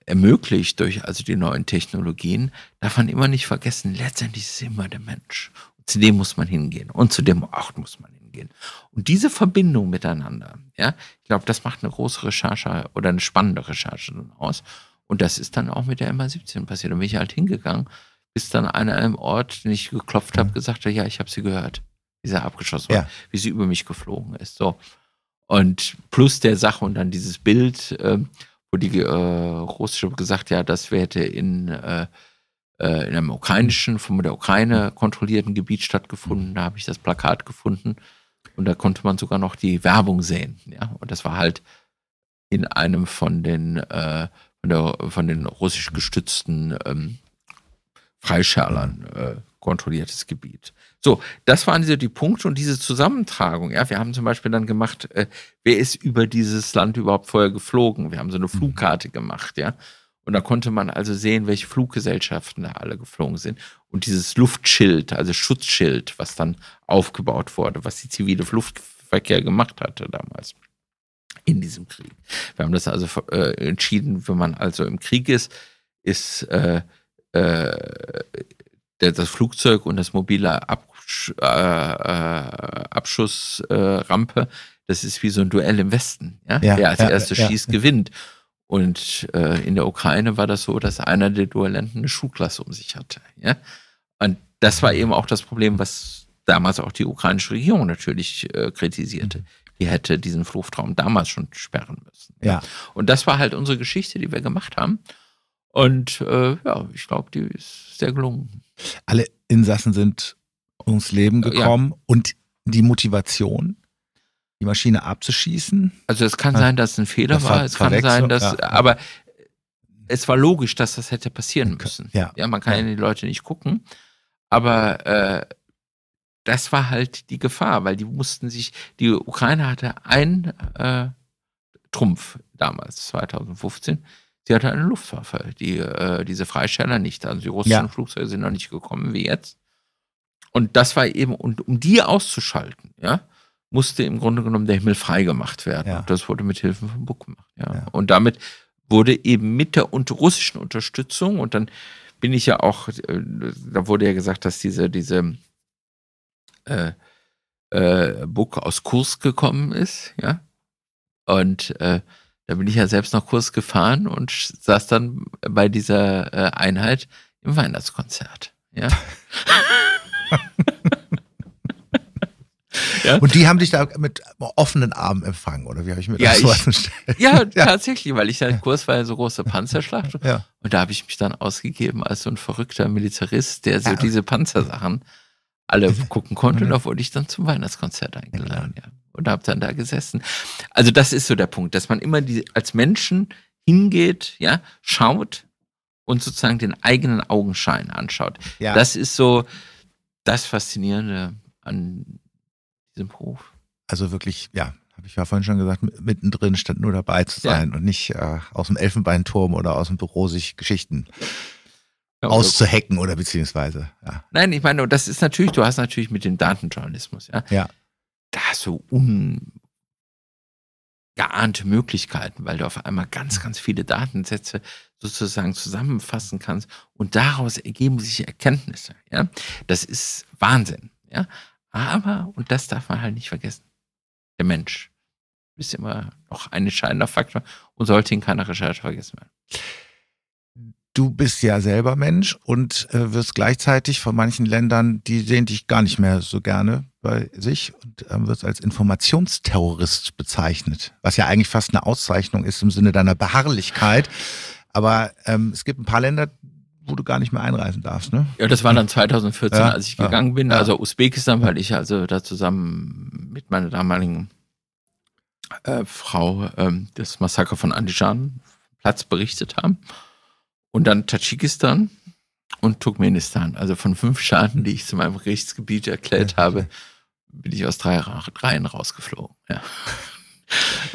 ermöglicht durch also die neuen Technologien, darf man immer nicht vergessen, letztendlich ist es immer der Mensch. Und zu dem muss man hingehen und zu dem Ort muss man hingehen hingehen. Und diese Verbindung miteinander, ja, ich glaube, das macht eine große Recherche oder eine spannende Recherche aus. Und das ist dann auch mit der MA17 passiert. Da bin ich halt hingegangen, bis dann einer an einem Ort, den ich geklopft habe, gesagt hat, ja, ich habe sie gehört, wie sie abgeschossen ja. war, wie sie über mich geflogen ist. So. Und plus der Sache und dann dieses Bild, äh, wo die äh, russische gesagt, ja, das hätte in äh, äh, in einem ukrainischen, von der Ukraine kontrollierten Gebiet stattgefunden. Da habe ich das Plakat gefunden und da konnte man sogar noch die Werbung sehen. Ja? Und das war halt in einem von den, äh, von, der, von den russisch gestützten ähm, Freischärlern äh, kontrolliertes Gebiet. So, das waren diese die Punkte und diese Zusammentragung. Ja, wir haben zum Beispiel dann gemacht, äh, wer ist über dieses Land überhaupt vorher geflogen? Wir haben so eine mhm. Flugkarte gemacht, ja. Und da konnte man also sehen, welche Fluggesellschaften da alle geflogen sind. Und dieses Luftschild, also Schutzschild, was dann aufgebaut wurde, was die zivile Luftverkehr gemacht hatte damals in diesem Krieg. Wir haben das also äh, entschieden, wenn man also im Krieg ist, ist äh, äh, das Flugzeug und das mobile Absch äh, äh, Abschussrampe, das ist wie so ein Duell im Westen. Ja? Ja, Wer als ja, erstes ja, schießt, gewinnt. Und äh, in der Ukraine war das so, dass einer der Duellenten eine Schulklasse um sich hatte. Ja? Und das war eben auch das Problem, was damals auch die ukrainische Regierung natürlich äh, kritisierte. Die hätte diesen Fluchtraum damals schon sperren müssen. Ja. Und das war halt unsere Geschichte, die wir gemacht haben. Und äh, ja, ich glaube, die ist sehr gelungen. Alle Insassen sind ums Leben Ja. gekommen und die Motivation, die Maschine abzuschießen. Also es kann sein, dass es ein Fehler Das war. Es kann sein, dass, ja, aber es war logisch, dass das hätte passieren müssen. ja. ja man kann ja die Leute nicht gucken, aber äh, das war halt die Gefahr, weil die mussten sich, die Ukraine hatte einen äh, Trumpf damals, 2015. Sie hatte eine Luftwaffe, die, äh, diese Freisteller nicht. Also die russischen Ja. Flugzeuge sind noch nicht gekommen wie jetzt. Und das war eben, und um die auszuschalten, ja, musste im Grunde genommen der Himmel frei gemacht werden. Ja. Und das wurde mit Hilfe von Buck gemacht. Ja. Ja. Und damit wurde eben mit der unter russischen Unterstützung, und dann bin ich ja auch, äh, da wurde ja gesagt, dass diese, diese äh, äh, Buck aus Kurs gekommen ist, ja. Und äh, da bin ich ja selbst nach Kurs gefahren und saß dann bei dieser äh, Einheit im Weihnachtskonzert. Ja. *laughs* *laughs* ja. Und die haben dich da mit offenen Armen empfangen, oder wie habe ich mir Ja, das so vorgestellt? *laughs* Ja, tatsächlich, weil ich da Kurs war ja so große Panzerschlacht Ja. und da habe ich mich dann ausgegeben als so ein verrückter Militarist, der so Ja. diese Panzersachen alle *laughs* gucken konnte und Mhm. da wurde ich dann zum Weihnachtskonzert eingeladen, ja. Und habe dann da gesessen. Also das ist so der Punkt, dass man immer die, als Menschen hingeht, ja, schaut und sozusagen den eigenen Augenschein anschaut. Ja. Das ist so das Faszinierende an diesem Beruf. also wirklich, ja, habe ich ja vorhin schon gesagt, mittendrin statt nur dabei zu sein und nicht äh, aus dem Elfenbeinturm oder aus dem Büro sich Geschichten Ja, oder- auszuhacken oder beziehungsweise, ja. Nein, ich meine, das ist natürlich, du hast natürlich mit dem Datenjournalismus, ja. Ja. Da hast du ungeahnte Möglichkeiten, weil du auf einmal ganz, ganz viele Datensätze sozusagen zusammenfassen kannst und daraus ergeben sich Erkenntnisse, ja. Das ist Wahnsinn, ja. Aber, und das darf man halt nicht vergessen, der Mensch ist immer noch ein entscheidender Faktor und sollte in keiner Recherche vergessen werden. Du bist ja selber Mensch und äh, wirst gleichzeitig von manchen Ländern, die sehen dich gar nicht mehr so gerne bei sich und ähm, wirst als Informationsterrorist bezeichnet, was ja eigentlich fast eine Auszeichnung ist im Sinne deiner Beharrlichkeit. Aber ähm, es gibt ein paar Länder, wo du gar nicht mehr einreisen darfst, ne? Ja, das war dann 2014, Ja, als ich ja, gegangen bin. ja. Also Usbekistan, weil ich also da zusammen mit meiner damaligen äh, Frau ähm, das Massaker von Andijan Platz berichtet haben. Und dann Tadschikistan und Turkmenistan. Also von fünf Staaten, die ich zu meinem Gerichtsgebiet erklärt habe, bin ich aus drei Reihen rausgeflogen. Ja. *laughs*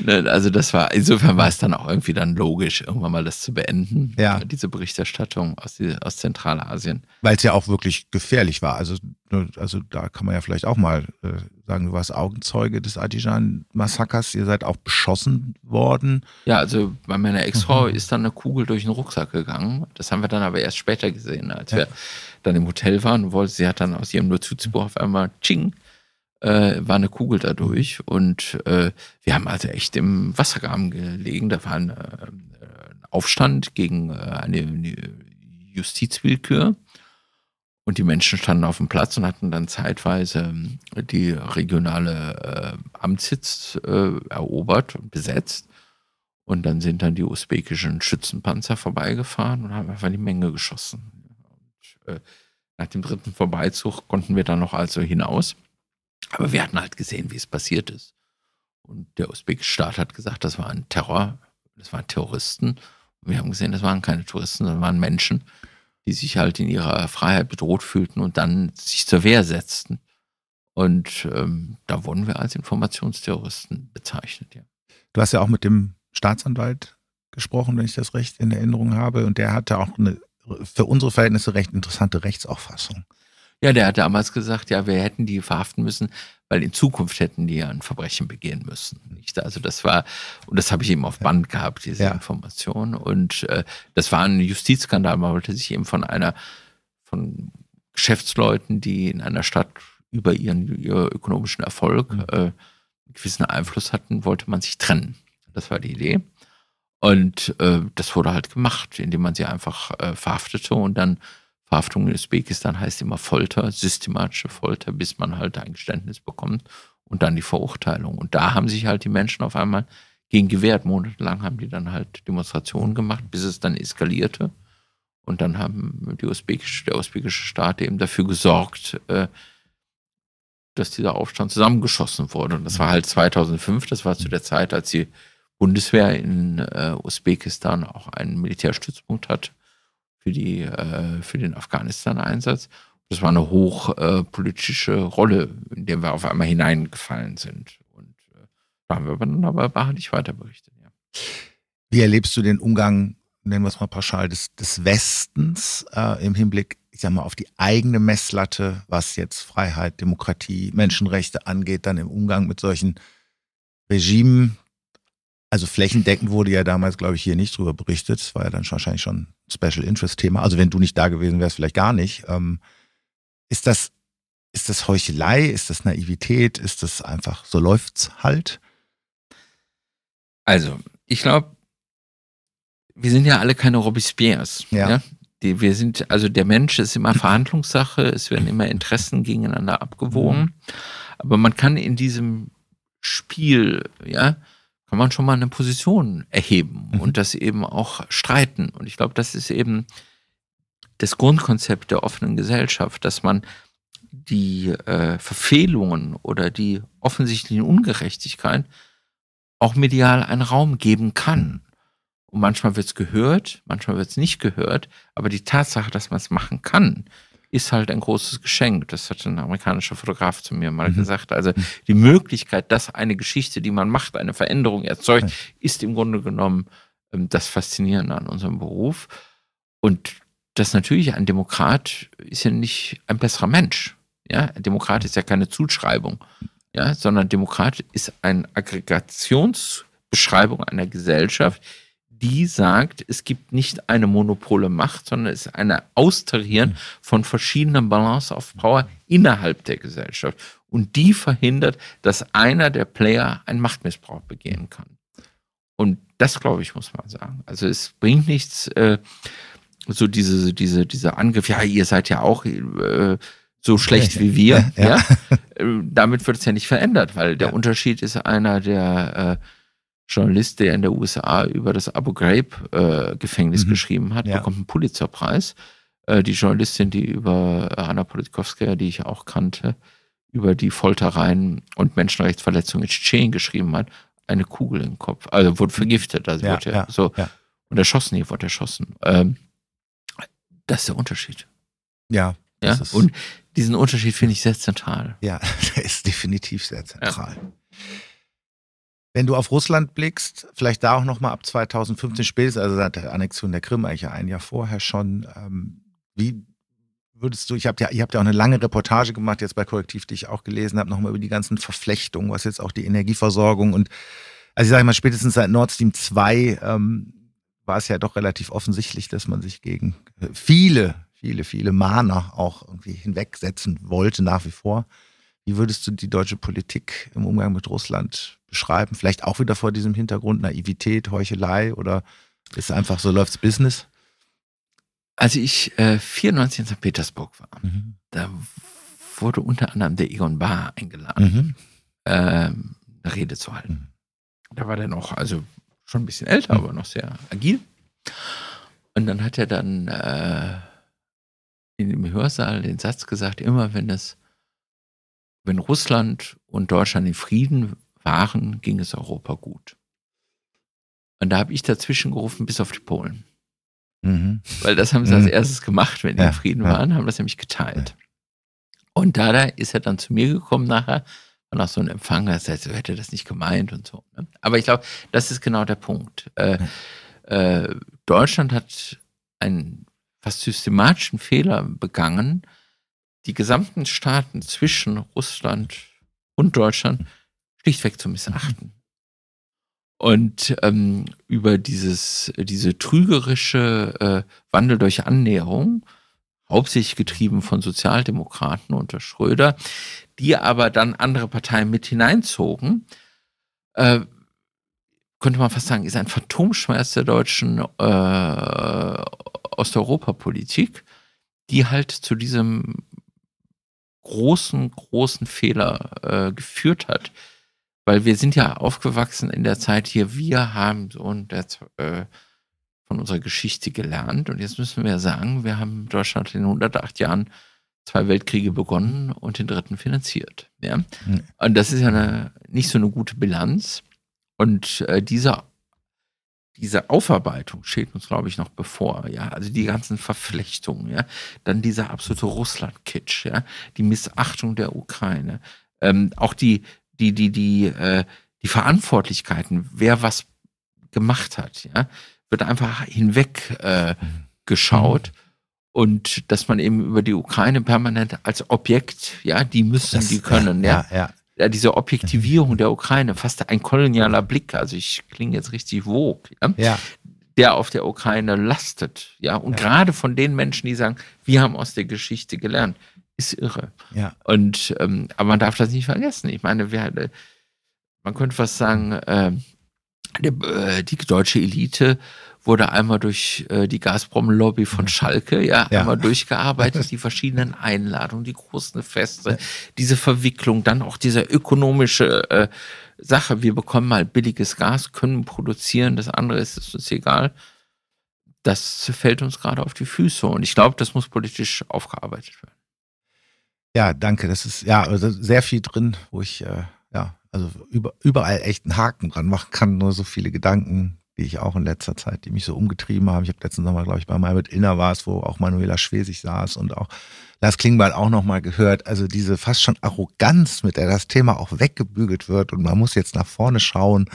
Ne, Also das war, insofern war es dann auch irgendwie dann logisch, irgendwann mal das zu beenden, Ja. diese Berichterstattung aus, die, aus Zentralasien. Weil es ja auch wirklich gefährlich war. Also, ne, also da kann man ja vielleicht auch mal äh, sagen, du warst Augenzeuge des Adijan-Massakers, ihr seid auch beschossen worden. Ja, also bei meiner Ex-Frau Mhm. ist dann eine Kugel durch den Rucksack gegangen. Das haben wir dann aber erst später gesehen, als Ja. wir dann im Hotel waren. Und wollte, sie hat dann aus ihrem Notizbuch auf einmal Ching, äh, war eine Kugel da durch. Und äh, wir haben also echt im Wassergraben gelegen. Da war ein, äh, Aufstand gegen äh, eine, eine Justizwillkür. Und die Menschen standen auf dem Platz und hatten dann zeitweise ähm, die regionale äh, Amtssitz äh, erobert und besetzt. Und dann sind dann die usbekischen Schützenpanzer vorbeigefahren und haben einfach die Menge geschossen. Und, äh, nach dem dritten Vorbeizug konnten wir dann noch also hinaus. Aber wir hatten halt gesehen, wie es passiert ist. Und der usbekische Staat hat gesagt, das war ein Terror, das waren Terroristen. Und wir haben gesehen, das waren keine Touristen, das waren Menschen, die sich halt in ihrer Freiheit bedroht fühlten und dann sich zur Wehr setzten. Und ähm, da wurden wir als Informationsterroristen bezeichnet, ja. Du hast ja auch mit dem Staatsanwalt gesprochen, wenn ich das recht in Erinnerung habe. Und der hatte auch eine für unsere Verhältnisse recht interessante Rechtsauffassung. Ja, der hat damals gesagt, ja, wir hätten die verhaften müssen, weil in Zukunft hätten die ja ein Verbrechen begehen müssen. Nicht? Also das war, und das habe ich eben auf Band gehabt, diese ja. Information. Und äh, das war ein Justizskandal. Man wollte sich eben von einer, von Geschäftsleuten, die in einer Stadt über ihren, ihren ökonomischen Erfolg mhm. äh, einen gewissen Einfluss hatten, wollte man sich trennen. Das war die Idee. Und äh, das wurde halt gemacht, indem man sie einfach äh, verhaftete und dann Verhaftung in Usbekistan heißt immer Folter, systematische Folter, bis man halt ein Geständnis bekommt und dann die Verurteilung. Und da haben sich halt die Menschen auf einmal gegen gewehrt. Monatelang haben die dann halt Demonstrationen gemacht, bis es dann eskalierte. Und dann haben die usbekische, der usbekische Staat eben dafür gesorgt, äh, dass dieser Aufstand zusammengeschossen wurde. Und das war halt 2005, das war zu der Zeit, als die Bundeswehr in äh, Usbekistan auch einen Militärstützpunkt hat für, die, äh, für den Afghanistan-Einsatz. Das war eine hochpolitische Rolle, in der wir auf einmal hineingefallen sind. Und äh, da haben wir dann aber beharrlich weiter berichtet. Ja. Wie erlebst du den Umgang, nennen wir es mal pauschal, des, des Westens äh, im Hinblick, ich sag mal, auf die eigene Messlatte, was jetzt Freiheit, Demokratie, Menschenrechte angeht, dann im Umgang mit solchen Regimen, also flächendeckend wurde ja damals, glaube ich, hier nicht drüber berichtet. Das war ja dann wahrscheinlich schon Special Interest Thema. Also wenn du nicht da gewesen wärst, vielleicht gar nicht. Ähm, ist das, ist das Heuchelei? Ist das Naivität? Ist das einfach, so läuft's halt? Also, ich glaube, wir sind ja alle keine Robespierres. Ja. ja? Die, wir sind, also der Mensch ist immer Verhandlungssache, es werden immer Interessen gegeneinander abgewogen. Mhm. Aber man kann in diesem Spiel, ja, kann man schon mal eine Position erheben mhm. und das eben auch streiten. Und ich glaube, das ist eben das Grundkonzept der offenen Gesellschaft, dass man die äh, Verfehlungen oder die offensichtlichen Ungerechtigkeit auch medial einen Raum geben kann. Und manchmal wird es gehört, manchmal wird es nicht gehört, aber die Tatsache, dass man es machen kann, ist halt ein großes Geschenk. Das hat ein amerikanischer Fotograf zu mir mal mhm. gesagt. Also mhm. die Möglichkeit, dass eine Geschichte, die man macht, eine Veränderung erzeugt, ist im Grunde genommen ähm, das Faszinierende an unserem Beruf. Und das natürlich, ein Demokrat ist ja nicht ein besserer Mensch. Ja, ein Demokrat ist ja keine Zuschreibung, ja, sondern Demokrat ist eine Aggregationsbeschreibung einer Gesellschaft, die sagt, es gibt nicht eine monopole Macht, sondern es ist ein Austarieren von verschiedenen Balance of Power innerhalb der Gesellschaft. Und die verhindert, dass einer der Player einen Machtmissbrauch begehen kann. Und das, glaube ich, muss man sagen. Also es bringt nichts, äh, so diese, diese, dieser Angriff, ja, ihr seid ja auch äh, so schlecht wie wir. Ja. ja. Äh, damit wird es ja nicht verändert, weil der ja. Unterschied ist einer, der äh, Journalist, der in der USA über das Abu Ghraib-Gefängnis äh, mhm. geschrieben hat, ja. bekommt einen Pulitzerpreis. Äh, die Journalistin, die über Anna Politkovskaya, die ich auch kannte, über die Foltereien und Menschenrechtsverletzungen in Tschetschenien geschrieben hat, eine Kugel im Kopf. Also wurde vergiftet, also ja, wurde ja, so und erschossen, hier wurde erschossen. Ähm, das ist der Unterschied. Ja. ja? Und diesen Unterschied finde ich sehr zentral. Ja, *laughs* der ist definitiv sehr zentral. Ja. Wenn du auf Russland blickst, vielleicht da auch nochmal ab 2015 spätestens, also seit der Annexion der Krim, eigentlich ein Jahr vorher schon, ähm, wie würdest du, ich habe ja, ihr habt ja auch eine lange Reportage gemacht, jetzt bei Korrektiv, die ich auch gelesen habe, nochmal über die ganzen Verflechtungen, was jetzt auch die Energieversorgung und, also ich sage mal, spätestens seit Nord Stream 2 ähm, war es ja doch relativ offensichtlich, dass man sich gegen viele, viele, viele Mahner auch irgendwie hinwegsetzen wollte, nach wie vor. Wie würdest du die deutsche Politik im Umgang mit Russland beschreiben? Vielleicht auch wieder vor diesem Hintergrund Naivität, Heuchelei oder ist einfach so läuft's Business? Als ich äh, 94 in St. Petersburg war, mhm. da wurde unter anderem der Egon Bahr eingeladen, mhm. ähm, eine Rede zu halten. Mhm. Da war der noch, also schon ein bisschen älter, mhm. aber noch sehr agil. Und dann hat er dann äh, in dem Hörsaal den Satz gesagt, immer wenn es, wenn Russland und Deutschland in Frieden waren, ging es Europa gut. Und da habe ich dazwischen gerufen, bis auf die Polen. Mhm. Weil das haben sie als mhm. erstes gemacht, wenn die ja, in Frieden ja. waren, haben das nämlich geteilt. Und da, ist er dann zu mir gekommen nachher, und auch so ein Empfang, das heißt, er hätte das nicht gemeint und so. Ne? Aber ich glaube, das ist genau der Punkt. Äh, äh, Deutschland hat einen fast systematischen Fehler begangen, die gesamten Staaten zwischen Russland und Deutschland schlichtweg zu missachten. Und ähm, über dieses, diese trügerische äh, Wandel durch Annäherung, hauptsächlich getrieben von Sozialdemokraten unter Schröder, die aber dann andere Parteien mit hineinzogen, äh, könnte man fast sagen, ist ein Phantomschmerz der deutschen äh, Osteuropapolitik, die halt zu diesem großen, großen Fehler äh, geführt hat. Weil wir sind ja aufgewachsen in der Zeit hier, wir haben so und das, äh, von unserer Geschichte gelernt und jetzt müssen wir sagen, wir haben Deutschland in 108 Jahren zwei Weltkriege begonnen und den dritten finanziert. Ja? Mhm. Und das ist ja eine, nicht so eine gute Bilanz. Und äh, diese, diese Aufarbeitung steht uns, glaube ich, noch bevor. Ja, also die ganzen Verflechtungen, ja, dann dieser absolute Russland-Kitsch, ja, die Missachtung der Ukraine, ähm, auch die, die, die, die, äh, die Verantwortlichkeiten, wer was gemacht hat, ja, wird einfach hinweg äh, geschaut. Mhm. Und dass man eben über die Ukraine permanent als Objekt, ja, die müssen, das, die können, ja, ja, ja ja, diese Objektivierung der Ukraine, fast ein kolonialer Blick, also ich klinge jetzt richtig vogue, ja, ja. der auf der Ukraine lastet. Ja, und ja. gerade von den Menschen, die sagen, wir haben aus der Geschichte gelernt, ist irre. Ja. Und ähm, aber man darf das nicht vergessen. Ich meine, wir, man könnte fast sagen, äh, die, äh, die deutsche Elite wurde einmal durch äh, die Gazprom-Lobby von Schalke, ja, ja, einmal durchgearbeitet, *laughs* die verschiedenen Einladungen, die großen Feste, ja. diese Verwicklung, dann auch diese ökonomische äh, Sache, wir bekommen mal billiges Gas, können produzieren, das andere ist, ist uns egal. Das fällt uns gerade auf die Füße und ich glaube, das muss politisch aufgearbeitet werden. Ja, danke. Das ist ja also sehr viel drin, wo ich äh, ja also über, überall echt einen Haken dran machen kann, nur so viele Gedanken die ich auch in letzter Zeit, die mich so umgetrieben haben. Ich habe letzten Sommer, glaube ich, bei Malbert Inner war es, wo auch Manuela Schwesig saß und auch Lars Klingbeil auch nochmal gehört. Also diese fast schon Arroganz, mit der das Thema auch weggebügelt wird und man muss jetzt nach vorne schauen,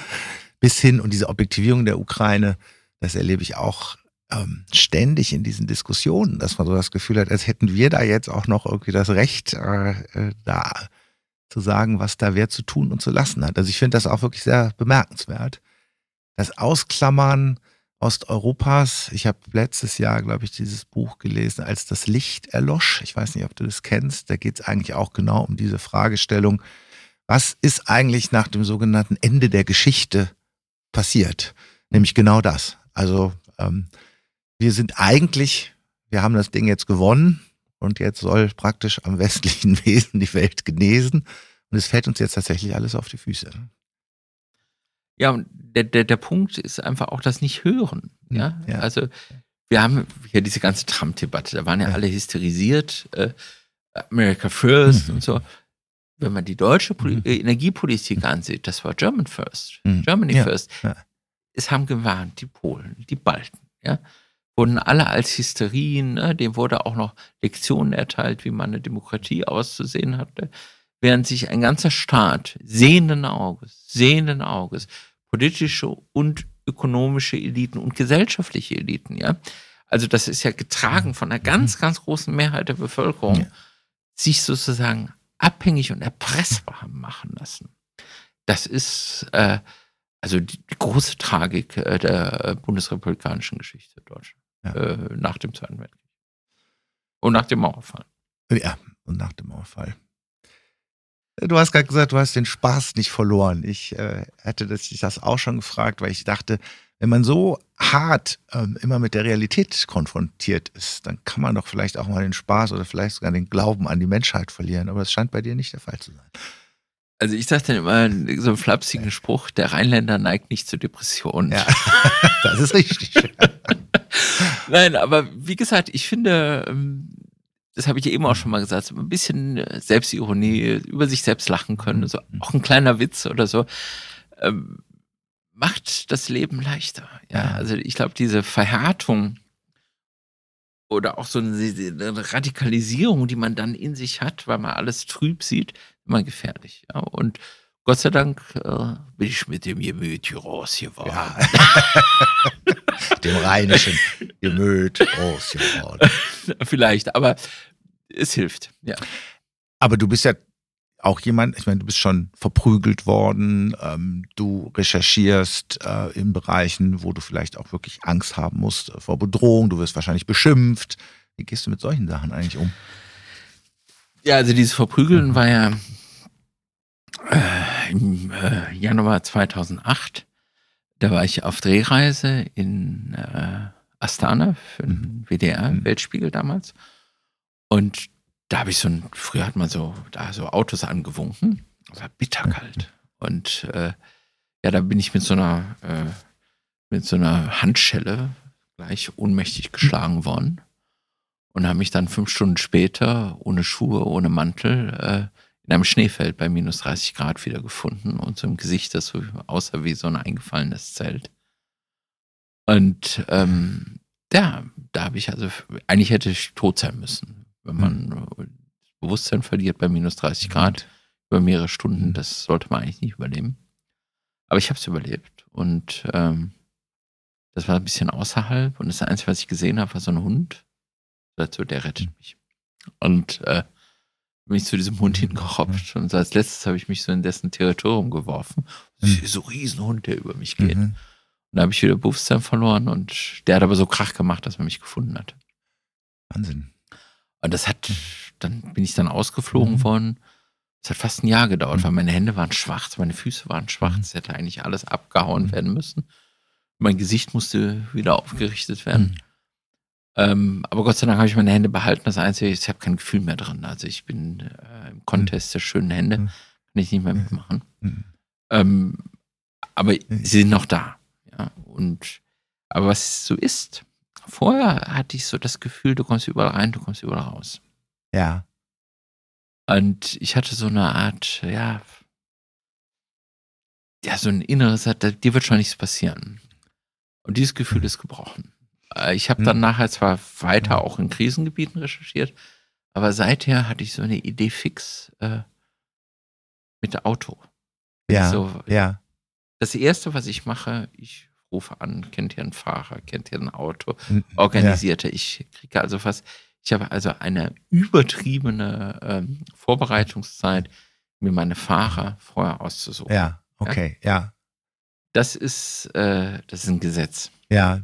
bis hin und diese Objektivierung der Ukraine, das erlebe ich auch ähm, ständig in diesen Diskussionen, dass man so das Gefühl hat, als hätten wir da jetzt auch noch irgendwie das Recht, äh, äh da zu sagen, was da wer zu tun und zu lassen hat. Also ich finde das auch wirklich sehr bemerkenswert das Ausklammern Osteuropas. Ich habe letztes Jahr, glaube ich, dieses Buch gelesen, als das Licht erlosch. Ich weiß nicht, ob du das kennst. Da geht es eigentlich auch genau um diese Fragestellung. Was ist eigentlich nach dem sogenannten Ende der Geschichte passiert? Nämlich genau das. Also ähm, wir sind eigentlich, wir haben das Ding jetzt gewonnen und jetzt soll praktisch am westlichen *laughs* Wesen die Welt genesen. Und es fällt uns jetzt tatsächlich alles auf die Füße. Ja, und der, der, der Punkt ist einfach auch das Nicht-Hören. Ja? ja? Also, wir haben ja diese ganze Trump-Debatte, da waren ja, ja, alle hysterisiert, äh, America First mhm. und so. Wenn man die deutsche Poli mhm. Äh, Energiepolitik ansieht, das war German First, mhm. Germany ja. First. Es haben gewarnt, die Polen, die Balten, ja, wurden alle als Hysterien, ne? dem wurde auch noch Lektionen erteilt, wie man eine Demokratie auszusehen hatte während sich ein ganzer Staat sehenden Auges, sehenden Auges politische und ökonomische Eliten und gesellschaftliche Eliten, ja. Also das ist ja getragen von einer ganz, mhm. ganz großen Mehrheit der Bevölkerung, ja. sich sozusagen abhängig und erpressbar haben machen lassen. Das ist äh, also die, die große Tragik äh, der bundesrepublikanischen Geschichte Deutschland ja. äh, nach dem Zweiten Weltkrieg. Und nach dem Mauerfall. Ja, und nach dem Mauerfall. Du hast gerade gesagt, du hast den Spaß nicht verloren. Ich äh, hätte das, dich das auch schon gefragt, weil ich dachte, wenn man so hart ähm, immer mit der Realität konfrontiert ist, dann kann man doch vielleicht auch mal den Spaß oder vielleicht sogar den Glauben an die Menschheit verlieren. Aber das scheint bei dir nicht der Fall zu sein. Also ich sage dann immer so einen flapsigen Spruch, der Rheinländer neigt nicht zu Depressionen. Ja, *laughs* das ist richtig. *laughs* Nein, aber wie gesagt, ich finde, ähm, das habe ich eben auch schon mal gesagt, so ein bisschen äh, Selbstironie, über sich selbst lachen können, so mhm. auch ein kleiner Witz oder so, ähm, macht das Leben leichter. Ja, also ich glaube, diese Verhärtung oder auch so eine, eine, Radikalisierung, die man dann in sich hat, weil man alles trüb sieht, immer gefährlich. Ja, und Gott sei Dank äh, bin ich mit dem Gemüt hier rausgeworden. Ja. *laughs* dem rheinischen Gemüt rausgeworden. *laughs* Vielleicht, aber Es hilft, ja. Aber du bist ja auch jemand, ich meine, du bist schon verprügelt worden, ähm, du recherchierst äh, in Bereichen, wo du vielleicht auch wirklich Angst haben musst vor Bedrohung, du wirst wahrscheinlich beschimpft. Wie gehst du mit solchen Sachen eigentlich um? Ja, also dieses Verprügeln mhm. war ja äh, im äh, Januar 2008. Da war ich auf Drehreise in äh, Astana für den mhm. WDR-Weltspiegel mhm. damals. Und da habe ich so ein, früher hat man so, da so Autos angewunken. Das war bitterkalt. *laughs* Und äh, ja, da bin ich mit so einer, äh, mit so einer Handschelle gleich ohnmächtig geschlagen worden. Und habe mich dann fünf Stunden später ohne Schuhe, ohne Mantel äh, in einem Schneefeld bei minus 30 Grad wiedergefunden und so im Gesicht, das so aussah wie so ein eingefallenes Zelt. Und ähm, ja, da habe ich also, eigentlich hätte ich tot sein müssen wenn man das Bewusstsein verliert bei minus 30 mhm. Grad über mehrere Stunden, mhm. das sollte man eigentlich nicht überleben. Aber ich habe es überlebt und ähm, das war ein bisschen außerhalb und das Einzige, was ich gesehen habe, war so ein Hund. Dazu, der rettet mhm. mich. Und äh, bin ich zu diesem Hund hingerobbt und als letztes habe ich mich so in dessen Territorium geworfen. So ein Riesenhund, der über mich geht. Und da habe ich wieder Bewusstsein verloren und der hat aber so Krach gemacht, dass man mich gefunden hat. Wahnsinn. Und das hat, dann bin ich dann ausgeflogen mhm. worden. Es hat fast ein Jahr gedauert, mhm. weil meine Hände waren schwarz, meine Füße waren schwarz. Mhm. Es hätte eigentlich alles abgehauen mhm. werden müssen. Mein Gesicht musste wieder aufgerichtet werden. Mhm. Ähm, aber Gott sei Dank habe ich meine Hände behalten. Das Einzige ist, ich habe kein Gefühl mehr drin. Also ich bin äh, im Contest der schönen Hände, kann ich nicht mehr mitmachen. Ähm, aber sie sind noch da. Ja, und aber was so ist, Vorher hatte ich so das Gefühl, du kommst überall rein, du kommst überall raus. Ja. Und ich hatte so eine Art, ja, ja, so ein inneres, dir wird schon nichts passieren. Und dieses Gefühl mhm. ist gebrochen. Äh, ich habe dann mhm. nachher zwar weiter hm. auch in Krisengebieten recherchiert, aber seither hatte ich so eine Idee fix äh, mit Auto. Ja, so, ja. Das erste, was ich mache, ich rufe an, kennt ihr einen Fahrer, kennt ihr ein Auto, organisierte. Ja. Ich kriege also fast, ich habe also eine übertriebene ähm, Vorbereitungszeit, mir meine Fahrer vorher auszusuchen. Ja, okay, ja. ja. Das ist, äh, das ist ein Gesetz. Ja,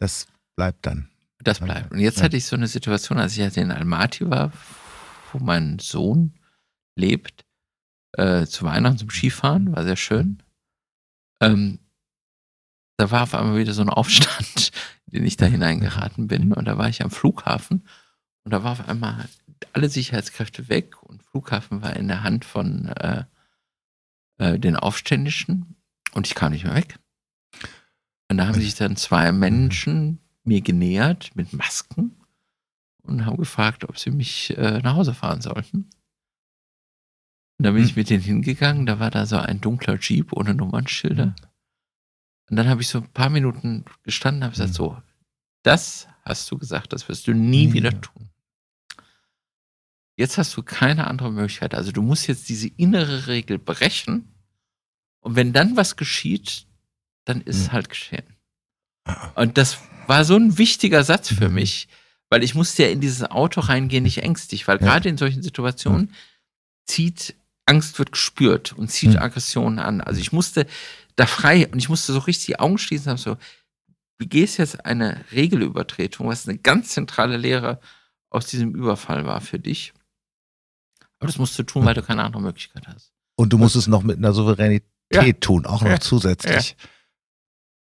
das bleibt dann. Das bleibt. Und jetzt ja. hatte ich so eine Situation, als ich in Almaty war, wo mein Sohn lebt, äh, zu Weihnachten zum Skifahren, war sehr schön. Ähm, da war auf einmal wieder so ein Aufstand, *laughs* in den ich da hineingeraten bin. Und da war ich am Flughafen und da war auf einmal alle Sicherheitskräfte weg und Flughafen war in der Hand von äh, äh, den Aufständischen und ich kam nicht mehr weg. Und da haben sich dann zwei Menschen mir genähert mit Masken und haben gefragt, ob sie mich äh, nach Hause fahren sollten. Und da bin ich hm. mit denen hingegangen, da war da so ein dunkler Jeep ohne Nummernschilder. Und dann habe ich so ein paar Minuten gestanden und habe gesagt, mhm. so, das hast du gesagt, das wirst du nie ja. wieder tun. Jetzt hast du keine andere Möglichkeit. Also du musst jetzt diese innere Regel brechen. Und wenn dann was geschieht, dann ist es halt geschehen. Ah. Und das war so ein wichtiger Satz für mhm. mich, weil ich musste ja in dieses Auto reingehen, nicht ängstlich, weil ja. gerade in solchen Situationen zieht Angst wird gespürt und zieht Aggressionen an. Also ich musste da frei und ich musste so richtig die Augen schließen und so, du gehst jetzt eine Regelübertretung, was eine ganz zentrale Lehre aus diesem Überfall war für dich. Aber das musst du tun, weil du keine andere Möglichkeit hast. Und du musst es noch mit einer Souveränität ja, tun, auch noch ja, zusätzlich. Ja.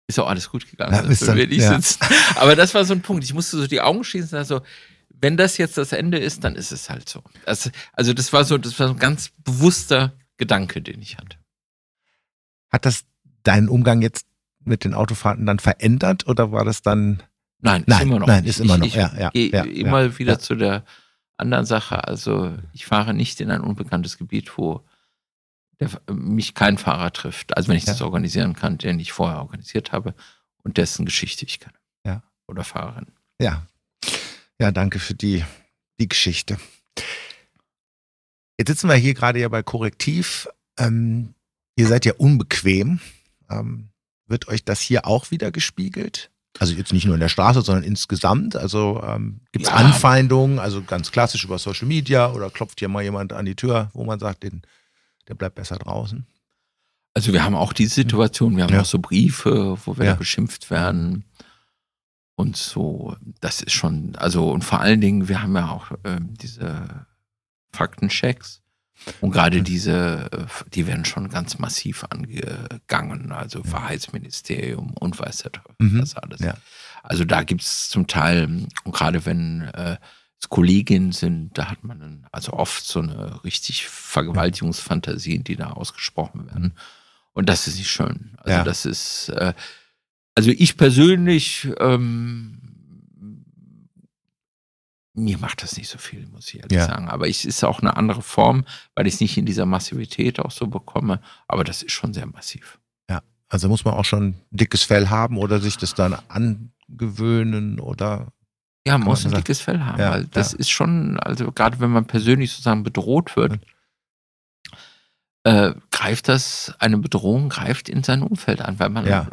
Ist auch alles gut gegangen, ja, dass dann, ja. *laughs* Aber das war so ein Punkt. Ich musste so die Augen schließen und so, wenn das jetzt das Ende ist, dann ist es halt so. Das, also das war so, das war so ein ganz bewusster Gedanke, den ich hatte. Hat das deinen Umgang jetzt mit den Autofahrten dann verändert oder war das dann? Nein, nein, ist immer noch. Nein, ist immer noch. Ich, ich ja, ja, gehe ja, immer wieder zu der anderen Sache. Also ich fahre nicht in ein unbekanntes Gebiet, wo der, mich kein Fahrer trifft. Also wenn ich das organisieren kann, den ich vorher organisiert habe und dessen Geschichte ich kenne. Ja. Oder Fahrerin. Ja. Ja, danke für die, die Geschichte. Jetzt sitzen wir hier gerade ja bei Korrektiv. Ähm, ihr seid ja unbequem. Ähm, wird euch das hier auch wieder gespiegelt? Also jetzt nicht nur in der Straße, sondern insgesamt. Also ähm, gibt es Ja. Anfeindungen, also ganz klassisch über Social Media oder klopft hier mal jemand an die Tür, wo man sagt, den, der bleibt besser draußen. Also wir haben auch die Situation, wir haben Ja. auch so Briefe, wo wir Ja. da beschimpft werden. Und so, das ist schon, also und vor allen Dingen, wir haben ja auch ähm, diese Faktenchecks. Und gerade diese, äh, die werden schon ganz massiv angegangen, also Wahrheitsministerium und weiß der Teufel Mhm. was alles. Ja. Also da gibt es zum Teil, und gerade wenn äh, Kolleginnen sind, da hat man also oft so eine richtig Vergewaltigungsfantasien, die da ausgesprochen werden. Und das ist nicht schön. Also Ja. das ist, äh, also ich persönlich, ähm, mir macht das nicht so viel, muss ich ehrlich Ja. sagen. Aber es ist auch eine andere Form, weil ich es nicht in dieser Massivität auch so bekomme. Aber das ist schon sehr massiv. Also muss man auch schon dickes Fell haben oder sich das dann angewöhnen oder Ja, man muss ein dickes Fell haben. Ja, weil das ja. ist schon, also gerade wenn man persönlich sozusagen bedroht wird, äh, greift das, eine Bedrohung greift in sein Umfeld an, weil man Ja.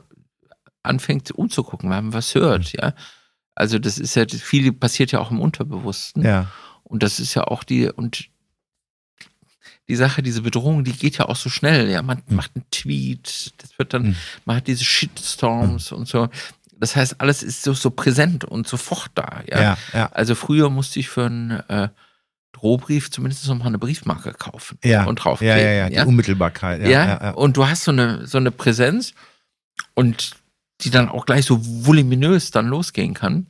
anfängt umzugucken, weil man was hört, ja. Also das ist ja, viel passiert ja auch im Unterbewussten. ja, Und das ist ja auch die, und die Sache, diese Bedrohung, die geht ja auch so schnell. Ja, man Mhm. macht einen Tweet, das wird dann, Mhm. man hat diese Shitstorms und so. Das heißt, alles ist so, so präsent und sofort da. Ja. ja, ja, Also früher musste ich für einen äh, Drohbrief zumindest noch mal eine Briefmarke kaufen ja, und ja, draufkleben. ja, ja, die Unmittelbarkeit. Ja, ja, ja, ja. und du hast so eine, so eine Präsenz und die dann auch gleich so voluminös dann losgehen kann.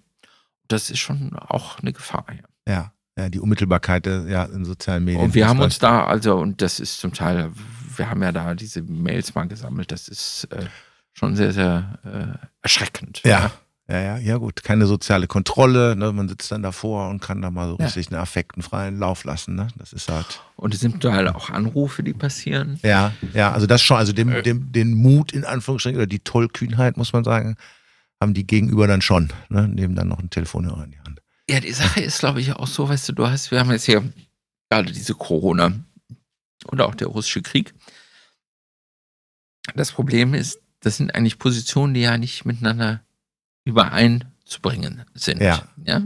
Das ist schon auch eine Gefahr. Ja. ja, ja, die Unmittelbarkeit äh, ja, in sozialen Medien. Und wir haben uns da, also, und das ist zum Teil, wir haben ja da diese Mails mal gesammelt, das ist äh, schon sehr, sehr äh, erschreckend. Ja, ja, ja, ja, gut. Keine soziale Kontrolle. Ne? Man sitzt dann davor und kann da mal so Ja. richtig einen affektenfreien Lauf lassen. Ne? Das ist halt. Und es sind da halt auch Anrufe, die passieren. Ja, ja, also das schon, also dem, Äh. dem, den Mut in Anführungsstrichen oder die Tollkühnheit, muss man sagen, haben die Gegenüber dann schon. Ne? Nehmen dann noch ein Telefonhörer in die Hand. Ja, die Sache ist, glaube ich, auch so, weißt du, du hast, wir haben jetzt hier gerade diese Corona oder auch der russische Krieg. Das Problem ist, das sind eigentlich Positionen, die ja nicht miteinander übereinzubringen sind. Ja. ja?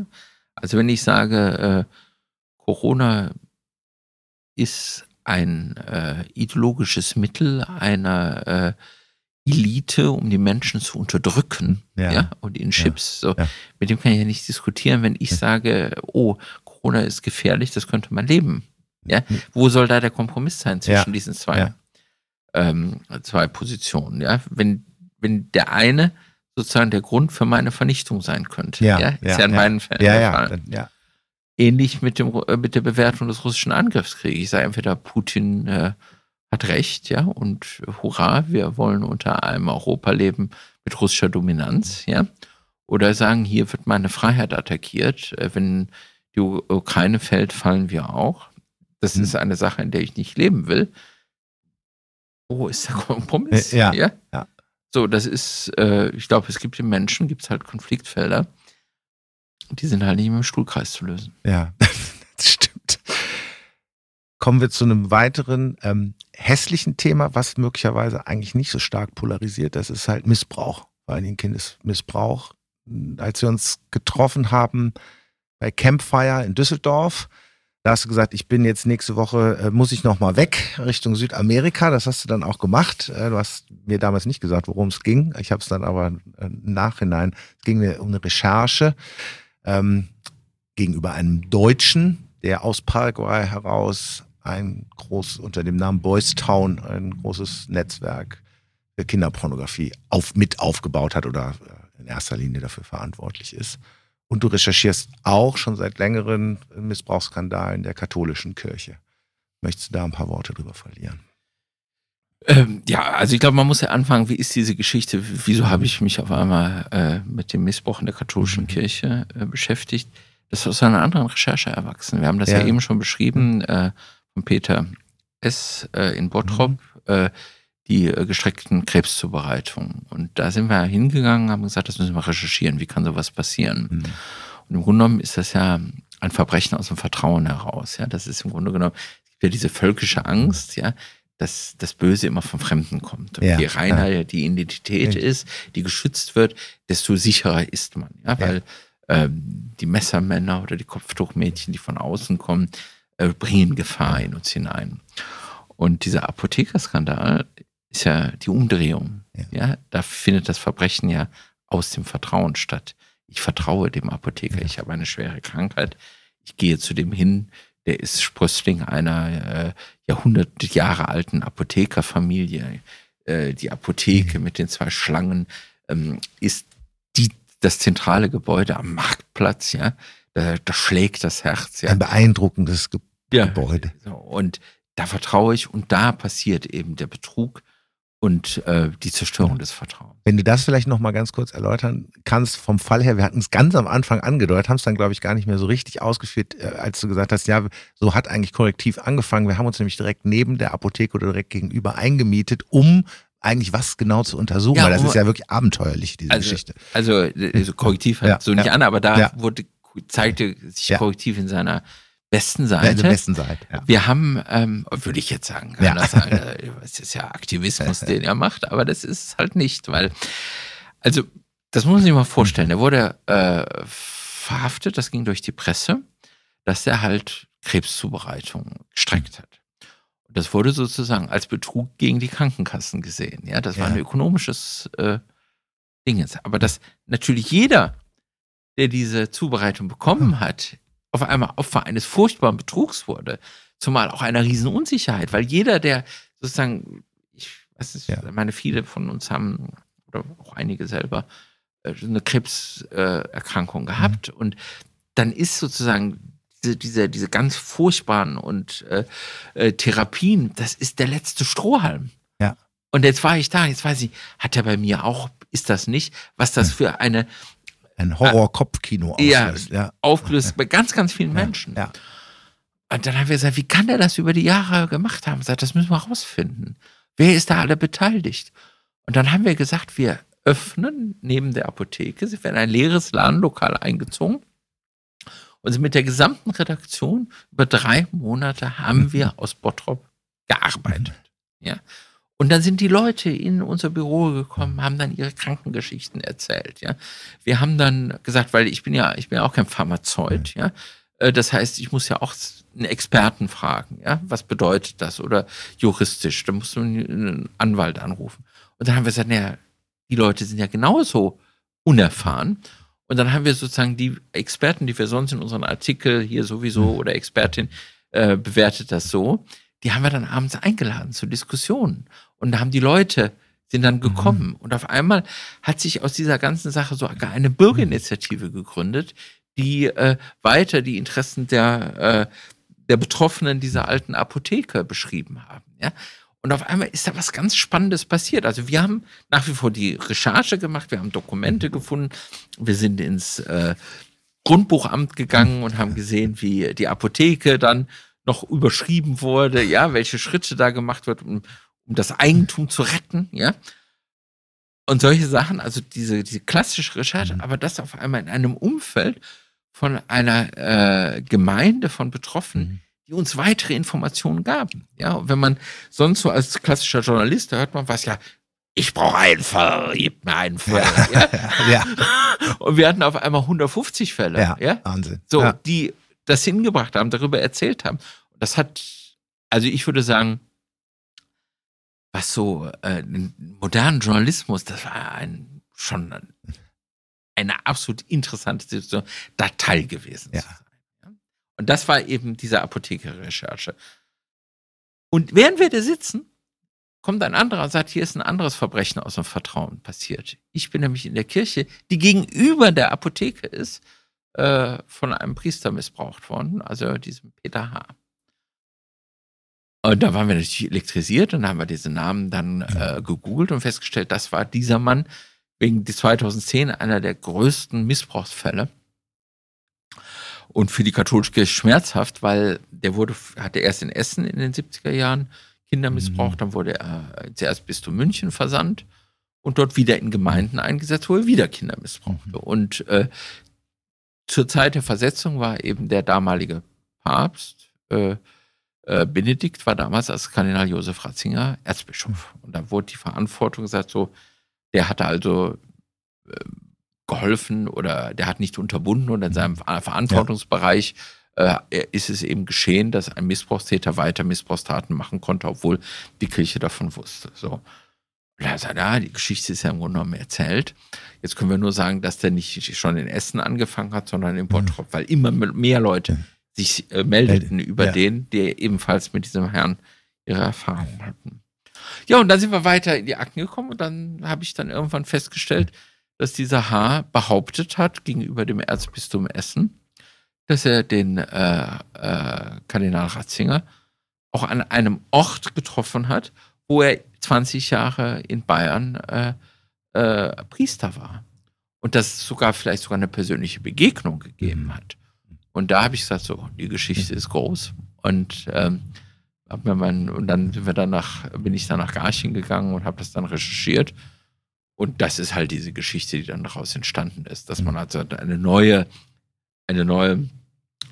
Also wenn ich sage, äh, Corona ist ein äh, ideologisches Mittel einer äh, Elite, um die Menschen zu unterdrücken, Ja. ja, und in Chips. So, Ja. mit dem kann ich ja nicht diskutieren, wenn ich sage, oh, Corona ist gefährlich, das könnte mein Leben. Ja, wo soll da der Kompromiss sein zwischen Ja. diesen zwei, Ja. Ähm, zwei Positionen? Ja, wenn, wenn der eine sozusagen der Grund für meine Vernichtung sein könnte. Ja, ja, ist ja in ja. beiden Fällen Ja, ja, dann, ja. Ähnlich mit, dem, mit der Bewertung des russischen Angriffskriegs. Ich sage entweder Putin äh, hat recht, ja, und hurra, wir wollen unter einem Europa leben mit russischer Dominanz, ja. Oder sagen, hier wird meine Freiheit attackiert. Äh, Wenn die Ukraine fällt, fallen wir auch. Das Hm. ist eine Sache, in der ich nicht leben will. Wo ist der Kompromiss? *laughs* Äh, ja, ja. So, das ist, äh, ich glaube, es gibt im Menschen, gibt es halt Konfliktfelder. Die sind halt nicht mit dem Stuhlkreis zu lösen. Ja, *laughs* das stimmt. Kommen wir zu einem weiteren ähm, hässlichen Thema, was möglicherweise eigentlich nicht so stark polarisiert. Das ist halt Missbrauch, vor allen Dingen Kindesmissbrauch. Als wir uns getroffen haben bei Campfire in Düsseldorf, da hast du gesagt, ich bin jetzt nächste Woche, äh, muss ich nochmal weg Richtung Südamerika. Das hast du dann auch gemacht. Äh, du hast mir damals nicht gesagt, worum es ging. Ich habe es dann aber äh, im Nachhinein, es ging mir um eine Recherche ähm, gegenüber einem Deutschen, der aus Paraguay heraus ein groß unter dem Namen Boys Town ein großes Netzwerk für Kinderpornografie auf, mit aufgebaut hat oder äh, in erster Linie dafür verantwortlich ist. Und du recherchierst auch schon seit längeren Missbrauchsskandalen der katholischen Kirche. Möchtest du da ein paar Worte drüber verlieren? Ähm, ja, also ich glaube, man muss ja anfangen, wie ist diese Geschichte, wieso habe ich mich auf einmal äh, mit dem Missbrauch in der katholischen Mhm. Kirche äh, beschäftigt? Das ist aus einer anderen Recherche erwachsen. Wir haben das ja, Ja. eben schon beschrieben äh, von Peter S. Äh, in Bottrop, Mhm. Die äh, gestreckten Krebszubereitungen. Und da sind wir hingegangen, haben gesagt, das müssen wir recherchieren, wie kann sowas passieren? Mhm. Und im Grunde genommen ist das ja ein Verbrechen aus dem Vertrauen heraus. Ja, das ist im Grunde genommen es gibt ja diese völkische Angst. Ja, dass das Böse immer vom Fremden kommt. Und Ja, je reiner ja. die Identität Richtig. ist, die geschützt wird, desto sicherer ist man. Ja, weil ähm, die Messermänner oder die Kopftuchmädchen, die von außen kommen, äh, bringen Gefahr in uns hinein. Und dieser Apothekerskandal ist ja die Umdrehung. Ja. Ja. da findet das Verbrechen ja aus dem Vertrauen statt. Ich vertraue dem Apotheker. Ich habe eine schwere Krankheit. Ich gehe zu dem hin. Der ist Sprössling einer äh, Jahrhundert Jahre alten Apothekerfamilie. Äh, die Apotheke mit den zwei Schlangen ähm, ist die, das zentrale Gebäude am Marktplatz. Ja, da, da schlägt das Herz. Ja. Ein beeindruckendes Ge Ja. Gebäude. Und da vertraue ich und da passiert eben der Betrug und äh, die Zerstörung des Vertrauens. Wenn du das vielleicht noch mal ganz kurz erläutern kannst vom Fall her, wir hatten es ganz am Anfang angedeutet, haben es dann glaube ich gar nicht mehr so richtig ausgeführt, äh, als du gesagt hast, ja, so hat eigentlich korrektiv angefangen. Wir haben uns nämlich direkt neben der Apotheke oder direkt gegenüber eingemietet, um eigentlich was genau zu untersuchen, Ja, weil das ist ja wirklich abenteuerlich, diese Also, Geschichte. Also, also Korrektiv halt Ja, so nicht ja. an, aber da wurde, zeigte sich. Korrektiv in seiner Seite. in der besten Seite. Ja. Wir haben, ähm, würde ich jetzt sagen, Ja. das sagen, *laughs* äh, es ist ja Aktivismus, den er macht, aber das ist es halt nicht, weil, also, das muss man sich mal vorstellen. Er wurde äh, verhaftet, das ging durch die Presse, dass er halt Krebszubereitung gestreckt hat. Das wurde sozusagen als Betrug gegen die Krankenkassen gesehen. Ja, das war Ja. ein ökonomisches äh, Ding. jetzt. Aber dass natürlich jeder, der diese Zubereitung bekommen hat, auf einmal Opfer eines furchtbaren Betrugs wurde, zumal auch einer riesen Unsicherheit, weil jeder, der sozusagen, ich weiß nicht, Ja. meine, viele von uns haben, oder auch einige selber, äh, eine Krebserkrankung gehabt und dann ist sozusagen diese, diese, diese ganz furchtbaren und äh, äh, Therapien, das ist der letzte Strohhalm. Ja. Und jetzt war ich da, jetzt weiß ich, hat er bei mir auch, ist das nicht, was das für eine Ein Horror-Kopfkino Ja. auslöst. Ja. aufgelöst bei ganz, ganz vielen Menschen. Ja. Und dann haben wir gesagt, wie kann der das über die Jahre gemacht haben? Sagt, das müssen wir rausfinden. Wer ist da alle beteiligt? Und dann haben wir gesagt, wir öffnen neben der Apotheke, sie werden ein leeres Ladenlokal eingezogen und sind mit der gesamten Redaktion über drei Monate haben wir *laughs* aus Bottrop gearbeitet. Ja. Und dann sind die Leute in unser Büro gekommen, haben dann ihre Krankengeschichten erzählt. Ja. Wir haben dann gesagt, weil ich bin ja, ich bin ja auch kein Pharmazeut, ja. Äh, Das heißt, ich muss ja auch einen Experten fragen, ja. Was bedeutet das? Oder juristisch, da muss man einen Anwalt anrufen. Und dann haben wir gesagt, naja, die Leute sind ja genauso unerfahren. Und dann haben wir sozusagen die Experten, die wir sonst in unseren Artikel hier sowieso oder Expertin äh, bewertet das so, die haben wir dann abends eingeladen zu Diskussionen. Und da haben die Leute sind dann gekommen. Und auf einmal hat sich aus dieser ganzen Sache sogar eine Bürgerinitiative gegründet, die äh, weiter die Interessen der, äh, der Betroffenen dieser alten Apotheke beschrieben haben. Ja? Und auf einmal ist da was ganz Spannendes passiert. Also wir haben nach wie vor die Recherche gemacht, wir haben Dokumente gefunden, wir sind ins äh, Grundbuchamt gegangen und haben gesehen, wie die Apotheke dann noch überschrieben wurde, ja, welche Schritte da gemacht wird, um, um das Eigentum zu retten, ja. Und solche Sachen, also diese, diese klassische Recherche, aber das auf einmal in einem Umfeld von einer äh, Gemeinde von Betroffenen, die uns weitere Informationen gaben. Ja, und wenn man sonst so als klassischer Journalist, da hört man was, ja, ich brauche einen Fall, gib mir einen Fall. Ja. ja, *laughs* Und wir hatten auf einmal 150 Fälle. ja, ja? Wahnsinn. So, ja. die das hingebracht haben, darüber erzählt haben. Das hat, also ich würde sagen, was so äh, modernen Journalismus, das war ein schon eine absolut interessante Situation, da Teil gewesen Ja. zu sein. Und das war eben diese Apothekerrecherche. Und während wir da sitzen, kommt ein anderer und sagt, hier ist ein anderes Verbrechen aus dem Vertrauen passiert. Ich bin nämlich in der Kirche, die gegenüber der Apotheke ist, äh, von einem Priester missbraucht worden, also diesem Peter H. Und da waren wir natürlich elektrisiert und haben wir diesen Namen dann äh, gegoogelt und festgestellt, das war dieser Mann wegen 2010 einer der größten Missbrauchsfälle. Und für die katholische Kirche schmerzhaft, weil der wurde, hatte erst in Essen in den 70er Jahren Kinder missbraucht, dann wurde er zuerst bis zu München versandt und dort wieder in Gemeinden eingesetzt, wo er wieder Kinder missbrauchte. Und äh, zur Zeit der Versetzung war eben der damalige Papst, äh, äh, Benedikt war damals als Kardinal Josef Ratzinger Erzbischof. Und da wurde die Verantwortung gesagt, so, der hatte also äh, geholfen oder der hat nicht unterbunden und in seinem Verantwortungsbereich äh, ist es eben geschehen, dass ein Missbrauchstäter weiter Missbrauchstaten machen konnte, obwohl die Kirche davon wusste. So. Er sagt, ja, die Geschichte ist ja im Grunde genommen erzählt. Jetzt können wir nur sagen, dass der nicht schon in Essen angefangen hat, sondern in Bottrop, mhm. weil immer mehr Leute sich äh, meldeten über ja. den, der ebenfalls mit diesem Herrn ihre Erfahrungen hatten. Ja, und dann sind wir weiter in die Akten gekommen und dann habe ich dann irgendwann festgestellt, dass dieser Haar behauptet hat gegenüber dem Erzbistum Essen, dass er den äh, äh, Kardinal Ratzinger auch an einem Ort getroffen hat, wo er 20 Jahre in Bayern äh, äh, Priester war. Und dass es sogar vielleicht sogar eine persönliche Begegnung gegeben mhm. hat. Und da habe ich gesagt, so, die Geschichte ist groß. Und, ähm, hab mir mein, und dann sind wir dann nach, bin ich dann nach Garching gegangen und habe das dann recherchiert. Und das ist halt diese Geschichte, die dann daraus entstanden ist, dass man mhm. also eine neue, eine neue,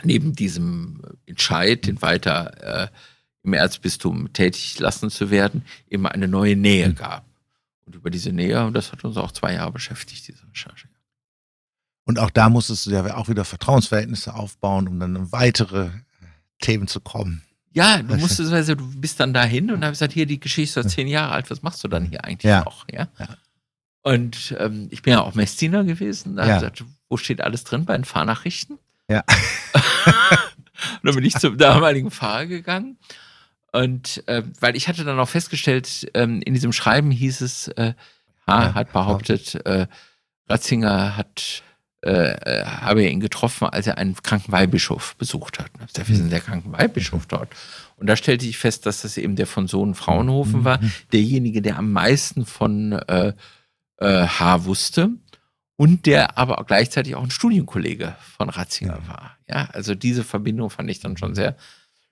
neben diesem Entscheid, den weiter äh, im Erzbistum tätig lassen zu werden, immer eine neue Nähe mhm. gab. Und über diese Nähe, und das hat uns auch zwei Jahre beschäftigt, diese Recherche. Und auch da musstest du ja auch wieder Vertrauensverhältnisse aufbauen, um dann in weitere Themen zu kommen. Ja, du musstest, also du bist dann dahin und habe gesagt, hier die Geschichte ist zehn Jahre alt, was machst du dann hier eigentlich ja. noch? Ja. ja. Und ähm, ich bin ja auch Messdiener gewesen. Da ja. habe ich gesagt, wo steht alles drin bei den Fahrnachrichten? Ja. *laughs* und dann bin ich zum damaligen Fahrer gegangen und äh, weil ich hatte dann auch festgestellt, ähm, in diesem Schreiben hieß es, äh, H. Hat behauptet, äh, Ratzinger hat äh, äh, habe ihn getroffen, als er einen kranken Weihbischof besucht hat. Da wir sind der kranken Weihbischof dort. Und da stellte ich fest, dass das eben der von Sohn Fraunhofen war, derjenige, der am meisten von äh, äh, H. wusste und der aber auch gleichzeitig auch ein Studienkollege von Ratzinger war. Ja, also diese Verbindung fand ich dann schon sehr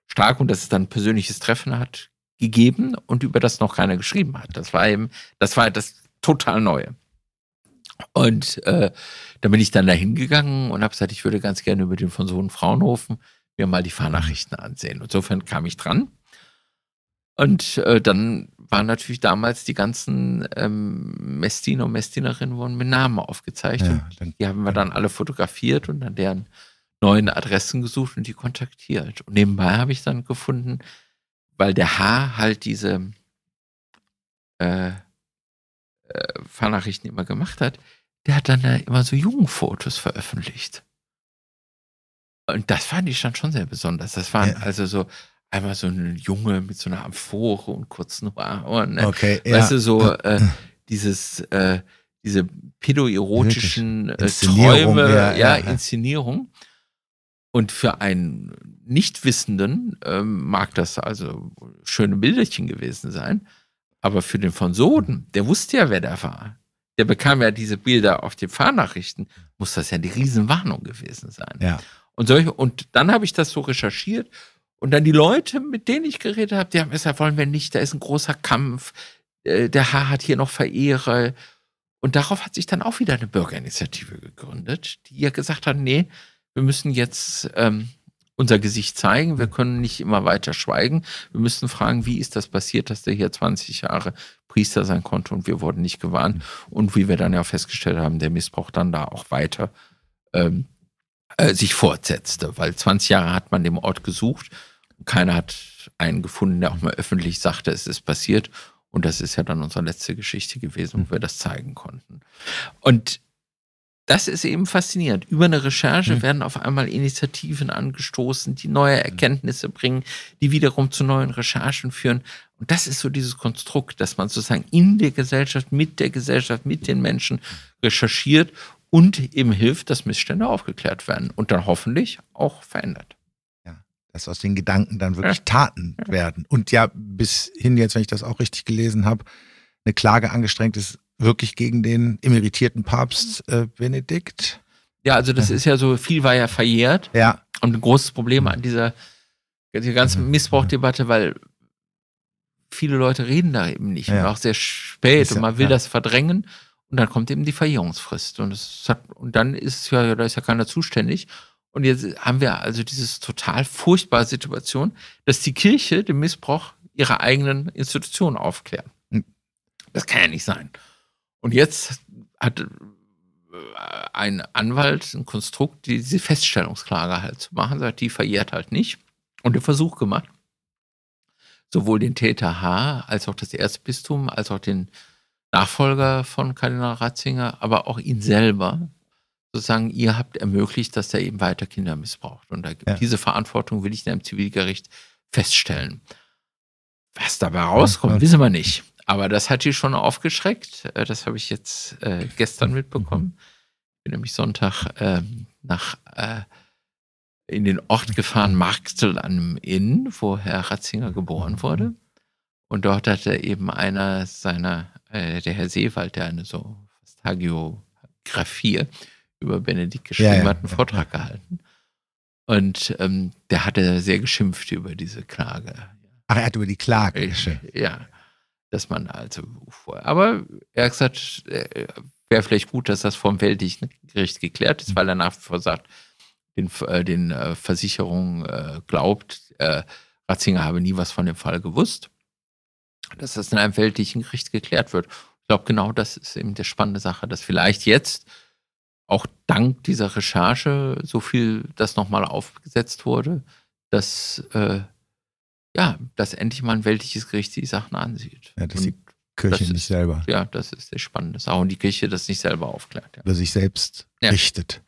stark und dass es dann ein persönliches Treffen hat gegeben und über das noch keiner geschrieben hat. Das war eben, das war das total Neue. Und äh, da bin ich dann da hingegangen und habe gesagt, ich würde ganz gerne über den von Sohn Fraunhofen mir mal die Fahrnachrichten ansehen. Insofern kam ich dran. Und äh, dann waren natürlich damals die ganzen ähm, Mestiner und Mestinerinnen wurden mit Namen aufgezeichnet. Ja, die haben wir dann alle fotografiert und dann deren neuen Adressen gesucht und die kontaktiert. Und nebenbei habe ich dann gefunden, weil der H halt diese äh, äh, Fahrnachrichten immer gemacht hat, der hat dann da immer so Jugendfotos veröffentlicht. Und das fand ich dann schon sehr besonders. Das waren ja. also so einmal so ein Junge mit so einer Amphore und kurzen Haaren. Ne? Okay, weißt ja. du, so äh, dieses, äh, diese pädoerotischen äh, Träume, ja, ja, Inszenierung. Und für einen Nichtwissenden ähm, mag das also schöne Bilderchen gewesen sein. Aber für den von Soden, der wusste ja, wer der war. Der bekam ja diese Bilder auf den Fahrnachrichten, muss das ja die Riesenwarnung gewesen sein. Ja. Und, solche, und dann habe ich das so recherchiert und dann die Leute, mit denen ich geredet habe, die haben gesagt, wollen wir nicht, da ist ein großer Kampf, äh, der Haar hat hier noch Verehrer. Und darauf hat sich dann auch wieder eine Bürgerinitiative gegründet, die ja gesagt hat, nee, wir müssen jetzt ähm, unser Gesicht zeigen, wir können nicht immer weiter schweigen. Wir müssen fragen, wie ist das passiert, dass der hier 20 Jahre Priester sein konnte und wir wurden nicht gewarnt. Und wie wir dann ja festgestellt haben, der Missbrauch dann da auch weiter ähm, äh, sich fortsetzte, weil 20 Jahre hat man dem Ort gesucht. Keiner hat einen gefunden, der auch mal öffentlich sagte, es ist passiert. Und das ist ja dann unsere letzte Geschichte gewesen, wo wir das zeigen konnten. Und das ist eben faszinierend. Über eine Recherche mhm. werden auf einmal Initiativen angestoßen, die neue Erkenntnisse bringen, die wiederum zu neuen Recherchen führen. Und das ist so dieses Konstrukt, dass man sozusagen in der Gesellschaft, mit der Gesellschaft, mit den Menschen recherchiert und eben hilft, dass Missstände aufgeklärt werden und dann hoffentlich auch verändert. Ja, dass aus den Gedanken dann wirklich ja. Taten ja. werden. Und ja, bis hin jetzt, wenn ich das auch richtig gelesen habe, eine Klage angestrengt ist wirklich gegen den emeritierten Papst äh, Benedikt. Ja, also das ist ja so, viel war ja verjährt. Ja. Und ein großes Problem an dieser, dieser ganzen. Missbrauchdebatte, weil viele Leute reden da eben nicht. Ja. Und auch sehr spät ja, und man will ja. das verdrängen. Und dann kommt eben die Verjährungsfrist. Und, hat, und dann ist ja, da ist ja keiner zuständig. Und jetzt haben wir also diese total furchtbare Situation, dass die Kirche den Missbrauch ihrer eigenen Institution aufklärt. Hm. Das kann ja nicht sein. Und jetzt hat äh, ein Anwalt ein Konstrukt, diese Feststellungsklage halt zu machen, sagt, die verjährt halt nicht. Und den Versuch gemacht, sowohl den Täter H. als auch das Erzbistum, als auch den Nachfolger von Kardinal Ratzinger, aber auch ihn selber, sozusagen, ihr habt ermöglicht, dass er eben weiter Kinder missbraucht. Und da, Ja. diese Verantwortung will ich dann im Zivilgericht feststellen. Was dabei rauskommt, Ja. wissen wir nicht. Aber das hat die schon aufgeschreckt. Äh, Das habe ich jetzt äh, gestern mitbekommen. Ich bin nämlich Sonntag ähm, nach äh, in den Ort gefahren, Marktel an dem Inn, wo Herr Ratzinger geboren wurde. Und dort hat er eben einer seiner, äh, der Herr Seewald, der eine so fast Hagiografie über Benedikt geschrieben Ja, ja, hat, einen Vortrag gehalten. Und ähm, der hatte sehr geschimpft über diese Klage. Ach, er hat über die Klage Ich, geschimpft. ja, dass man also vorher. Aber er hat gesagt, äh, wäre vielleicht gut, dass das vom weltlichen Gericht geklärt ist, weil er nach wie vor sagt, den, äh, den äh, Versicherungen glaubt, Ratzinger habe nie was von dem Fall gewusst. Dass das in einem weltlichen Gericht geklärt wird. Ich glaube, genau das ist eben die spannende Sache, dass vielleicht jetzt auch dank dieser Recherche so viel das nochmal aufgesetzt wurde, dass äh, ja, dass endlich mal ein weltliches Gericht die Sachen ansieht. Ja, dass Und die Kirche das nicht ist- selber ja, das ist die spannende Sache. Und die Kirche das nicht selber aufklärt. Ja. über sich selbst Ja. richtet.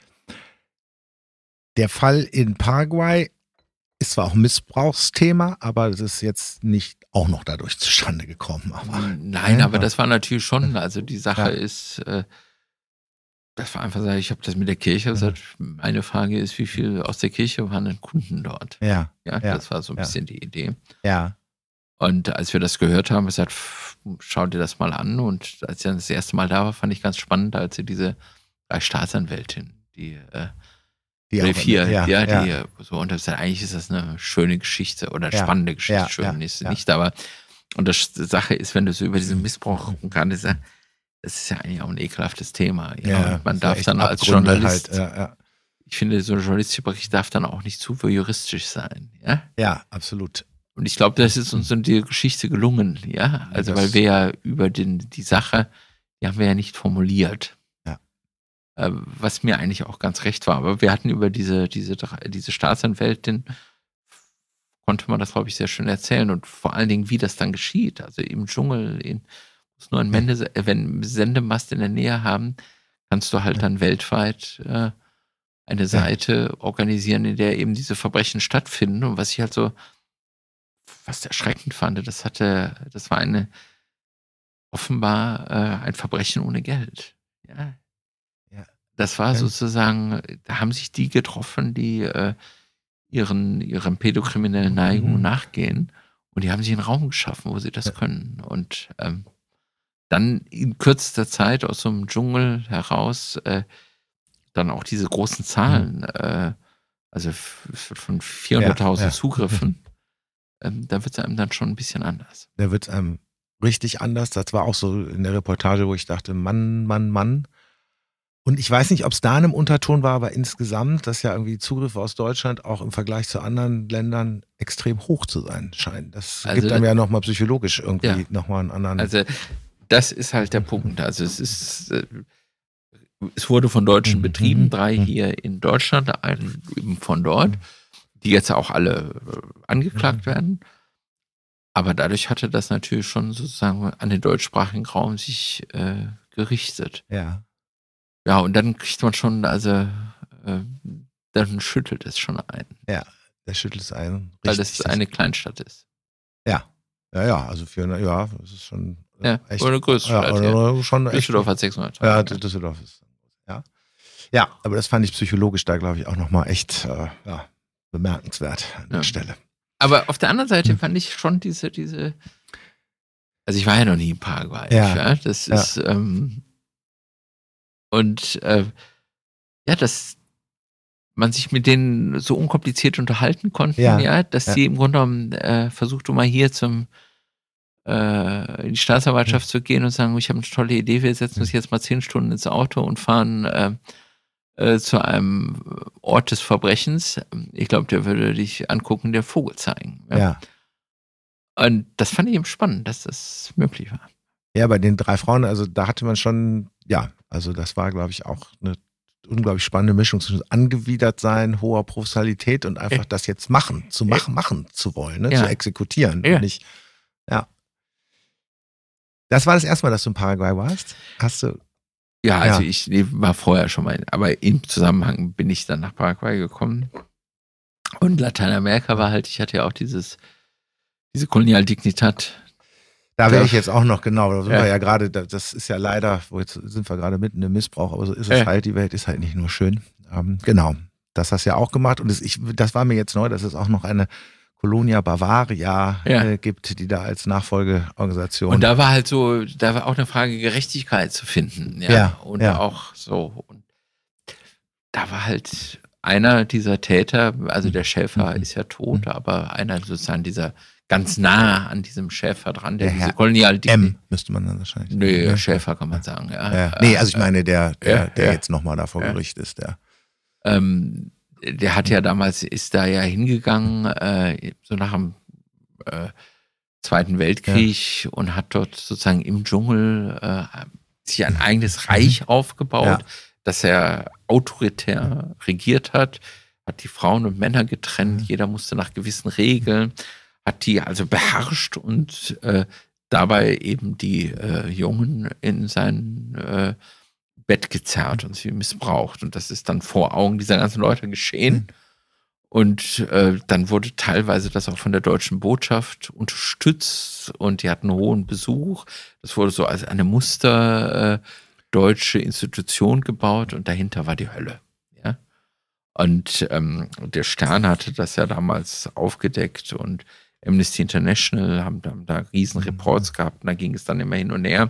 Der Fall in Paraguay ist zwar auch ein Missbrauchsthema, aber es ist jetzt nicht auch noch dadurch zustande gekommen. Aber Nein, Ja. aber das war natürlich schon, also die Sache Ja. ist, äh, das war einfach so, ich habe das mit der Kirche gesagt, meine Frage ist, wie viel aus der Kirche waren denn Kunden dort? ja, Ja, Ja. das war so ein Ja. bisschen die Idee. ja, Und als wir das gehört haben, gesagt, schau dir das mal an. Und als ich dann das erste Mal da war, fand ich ganz spannend, als sie diese drei Staatsanwältin, die äh, die vier, ja, ja, die ja, so und das eigentlich ist das eine schöne Geschichte oder spannende Geschichte. Schön ist sie nicht, aber und das Sache ist, wenn du so über diesen Missbrauch und gerade dieser, das ist ja eigentlich auch ein ekelhaftes Thema. Ja, ja, man darf dann als Abgründe Journalist, halt, ja, ja. ich finde, so ein journalistischer Bericht darf dann auch nicht zu juristisch sein. Ja, ja, absolut. und ich glaube, das ist uns in der Geschichte gelungen, ja. Also, Das- weil wir ja über den, die Sache, die haben wir ja nicht formuliert. Ja. Äh, Was mir eigentlich auch ganz recht war. Aber wir hatten über diese, diese, diese Staatsanwältin, konnte man das, glaube ich, sehr schön erzählen und vor allen Dingen, wie das dann geschieht. Also im Dschungel, in, muss nur ein Mende, äh, wenn Sendemast in der Nähe haben, kannst du halt dann weltweit äh, eine Seite organisieren, in der eben diese Verbrechen stattfinden. Und was ich halt so was erschreckend fand, das hatte, das war eine offenbar äh, ein Verbrechen ohne Geld. Ja. Ja. Das war Ja. sozusagen, da haben sich die getroffen, die äh, ihren, ihren pädokriminellen Neigungen Mhm. nachgehen und die haben sich einen Raum geschaffen, wo sie das Ja. können. Und ähm, dann in kürzester Zeit aus so einem Dschungel heraus äh, dann auch diese großen Zahlen, äh, also von 400.000 Ja, ja. Zugriffen, ähm, da wird es einem dann schon ein bisschen anders. Da wird es einem richtig anders. Das war auch so in der Reportage, wo ich dachte, Mann, Mann, Mann. Und ich weiß nicht, ob es da in einem Unterton war, aber insgesamt, dass ja irgendwie Zugriffe aus Deutschland auch im Vergleich zu anderen Ländern extrem hoch zu sein scheinen. Das Also gibt einem ja nochmal psychologisch irgendwie Ja. nochmal einen anderen. Also das ist halt der Punkt. Also es ist, äh, es wurde von Deutschen Mhm. betrieben, drei Mhm. hier in Deutschland, einen eben von dort, die jetzt auch alle äh, angeklagt Mhm. werden. Aber dadurch hatte das natürlich schon sozusagen an den deutschsprachigen Raum sich äh, gerichtet. ja. Ja, und dann kriegt man schon, also äh, dann schüttelt es schon ein, Der schüttelt es ein. weil das eine Kleinstadt ist. Ja. Ja, ja, also für eine, ja, das ist schon Ja, echt. oder eine größere ja, Stadt. Ja, oder schon. Düsseldorf hat 600. Ja, Düsseldorf ist. Ja. Ja, aber das fand ich psychologisch da, glaube ich, auch nochmal echt äh, ja, bemerkenswert an der Ja. Stelle. Aber auf der anderen Seite Hm. fand ich schon diese, diese, also ich war ja noch nie in Paraguay. Ja. Das ist, ähm, und äh, ja, dass man sich mit denen so unkompliziert unterhalten konnte, Ja. ja, dass sie im Grunde genommen äh, versucht, mal hier zum äh, in die Staatsanwaltschaft zu gehen und sagen, ich habe eine tolle Idee, wir setzen uns jetzt mal zehn Stunden ins Auto und fahren äh, äh, zu einem Ort des Verbrechens. Ich glaube, der würde dich angucken, der Vogel zeigen. Ja. ja. Und das fand ich eben spannend, dass das möglich war. Ja, bei den drei Frauen, also da hatte man schon, ja, also das war, glaube ich, auch eine unglaublich spannende Mischung zwischen angewidert sein, hoher Professionalität und einfach das jetzt machen, zu machen, machen zu wollen, ne? Ja. zu exekutieren. Ja. Nicht, ja. Das war das erste Mal, dass du in Paraguay warst? Hast du? Ja, also ja. ich war vorher schon mal, aber im Zusammenhang bin ich dann nach Paraguay gekommen. Und Lateinamerika war halt, ich hatte ja auch dieses, diese Kolonialdignitat da wäre ich jetzt auch noch genau, da sind ja. wir ja gerade, das ist ja leider, wo jetzt sind wir gerade mitten im Missbrauch, aber so ist es ja. halt, die Welt ist halt nicht nur schön. Ähm, genau, das hast du ja auch gemacht und das, ich, das war mir jetzt neu, dass es auch noch eine Colonia Bavaria ja. äh, gibt, die da als Nachfolgeorganisation. Und da war halt so, da war auch eine Frage Gerechtigkeit zu finden, ja, ja und auch so. Und da war halt einer dieser Täter, also der Schäfer mhm. ist ja tot, mhm. aber einer sozusagen dieser ganz nah an diesem Schäfer dran, der, der diese Kolonial M müsste man dann wahrscheinlich. Nee, ja. Schäfer kann man sagen, ja. ja. Nee, also ich meine, der, der, ja, der jetzt nochmal da vor Gericht ist, der. Ähm, der hat ja damals, ist da ja hingegangen, äh, so nach dem äh, Zweiten Weltkrieg und hat dort sozusagen im Dschungel äh, sich ein eigenes Reich mhm. aufgebaut, das er autoritär regiert hat, hat die Frauen und Männer getrennt, mhm. jeder musste nach gewissen Regeln hat die also beherrscht und äh, dabei eben die äh, Jungen in sein äh, Bett gezerrt und sie missbraucht. Und das ist dann vor Augen dieser ganzen Leute geschehen. Mhm. Und äh, dann wurde teilweise das auch von der deutschen Botschaft unterstützt und die hatten hohen Besuch. Das wurde so als eine Muster äh, Institution gebaut und dahinter war die Hölle. Ja? Und ähm, der Stern hatte das ja damals aufgedeckt und Amnesty International haben, haben da riesen mhm. Reports gehabt und da ging es dann immer hin und her.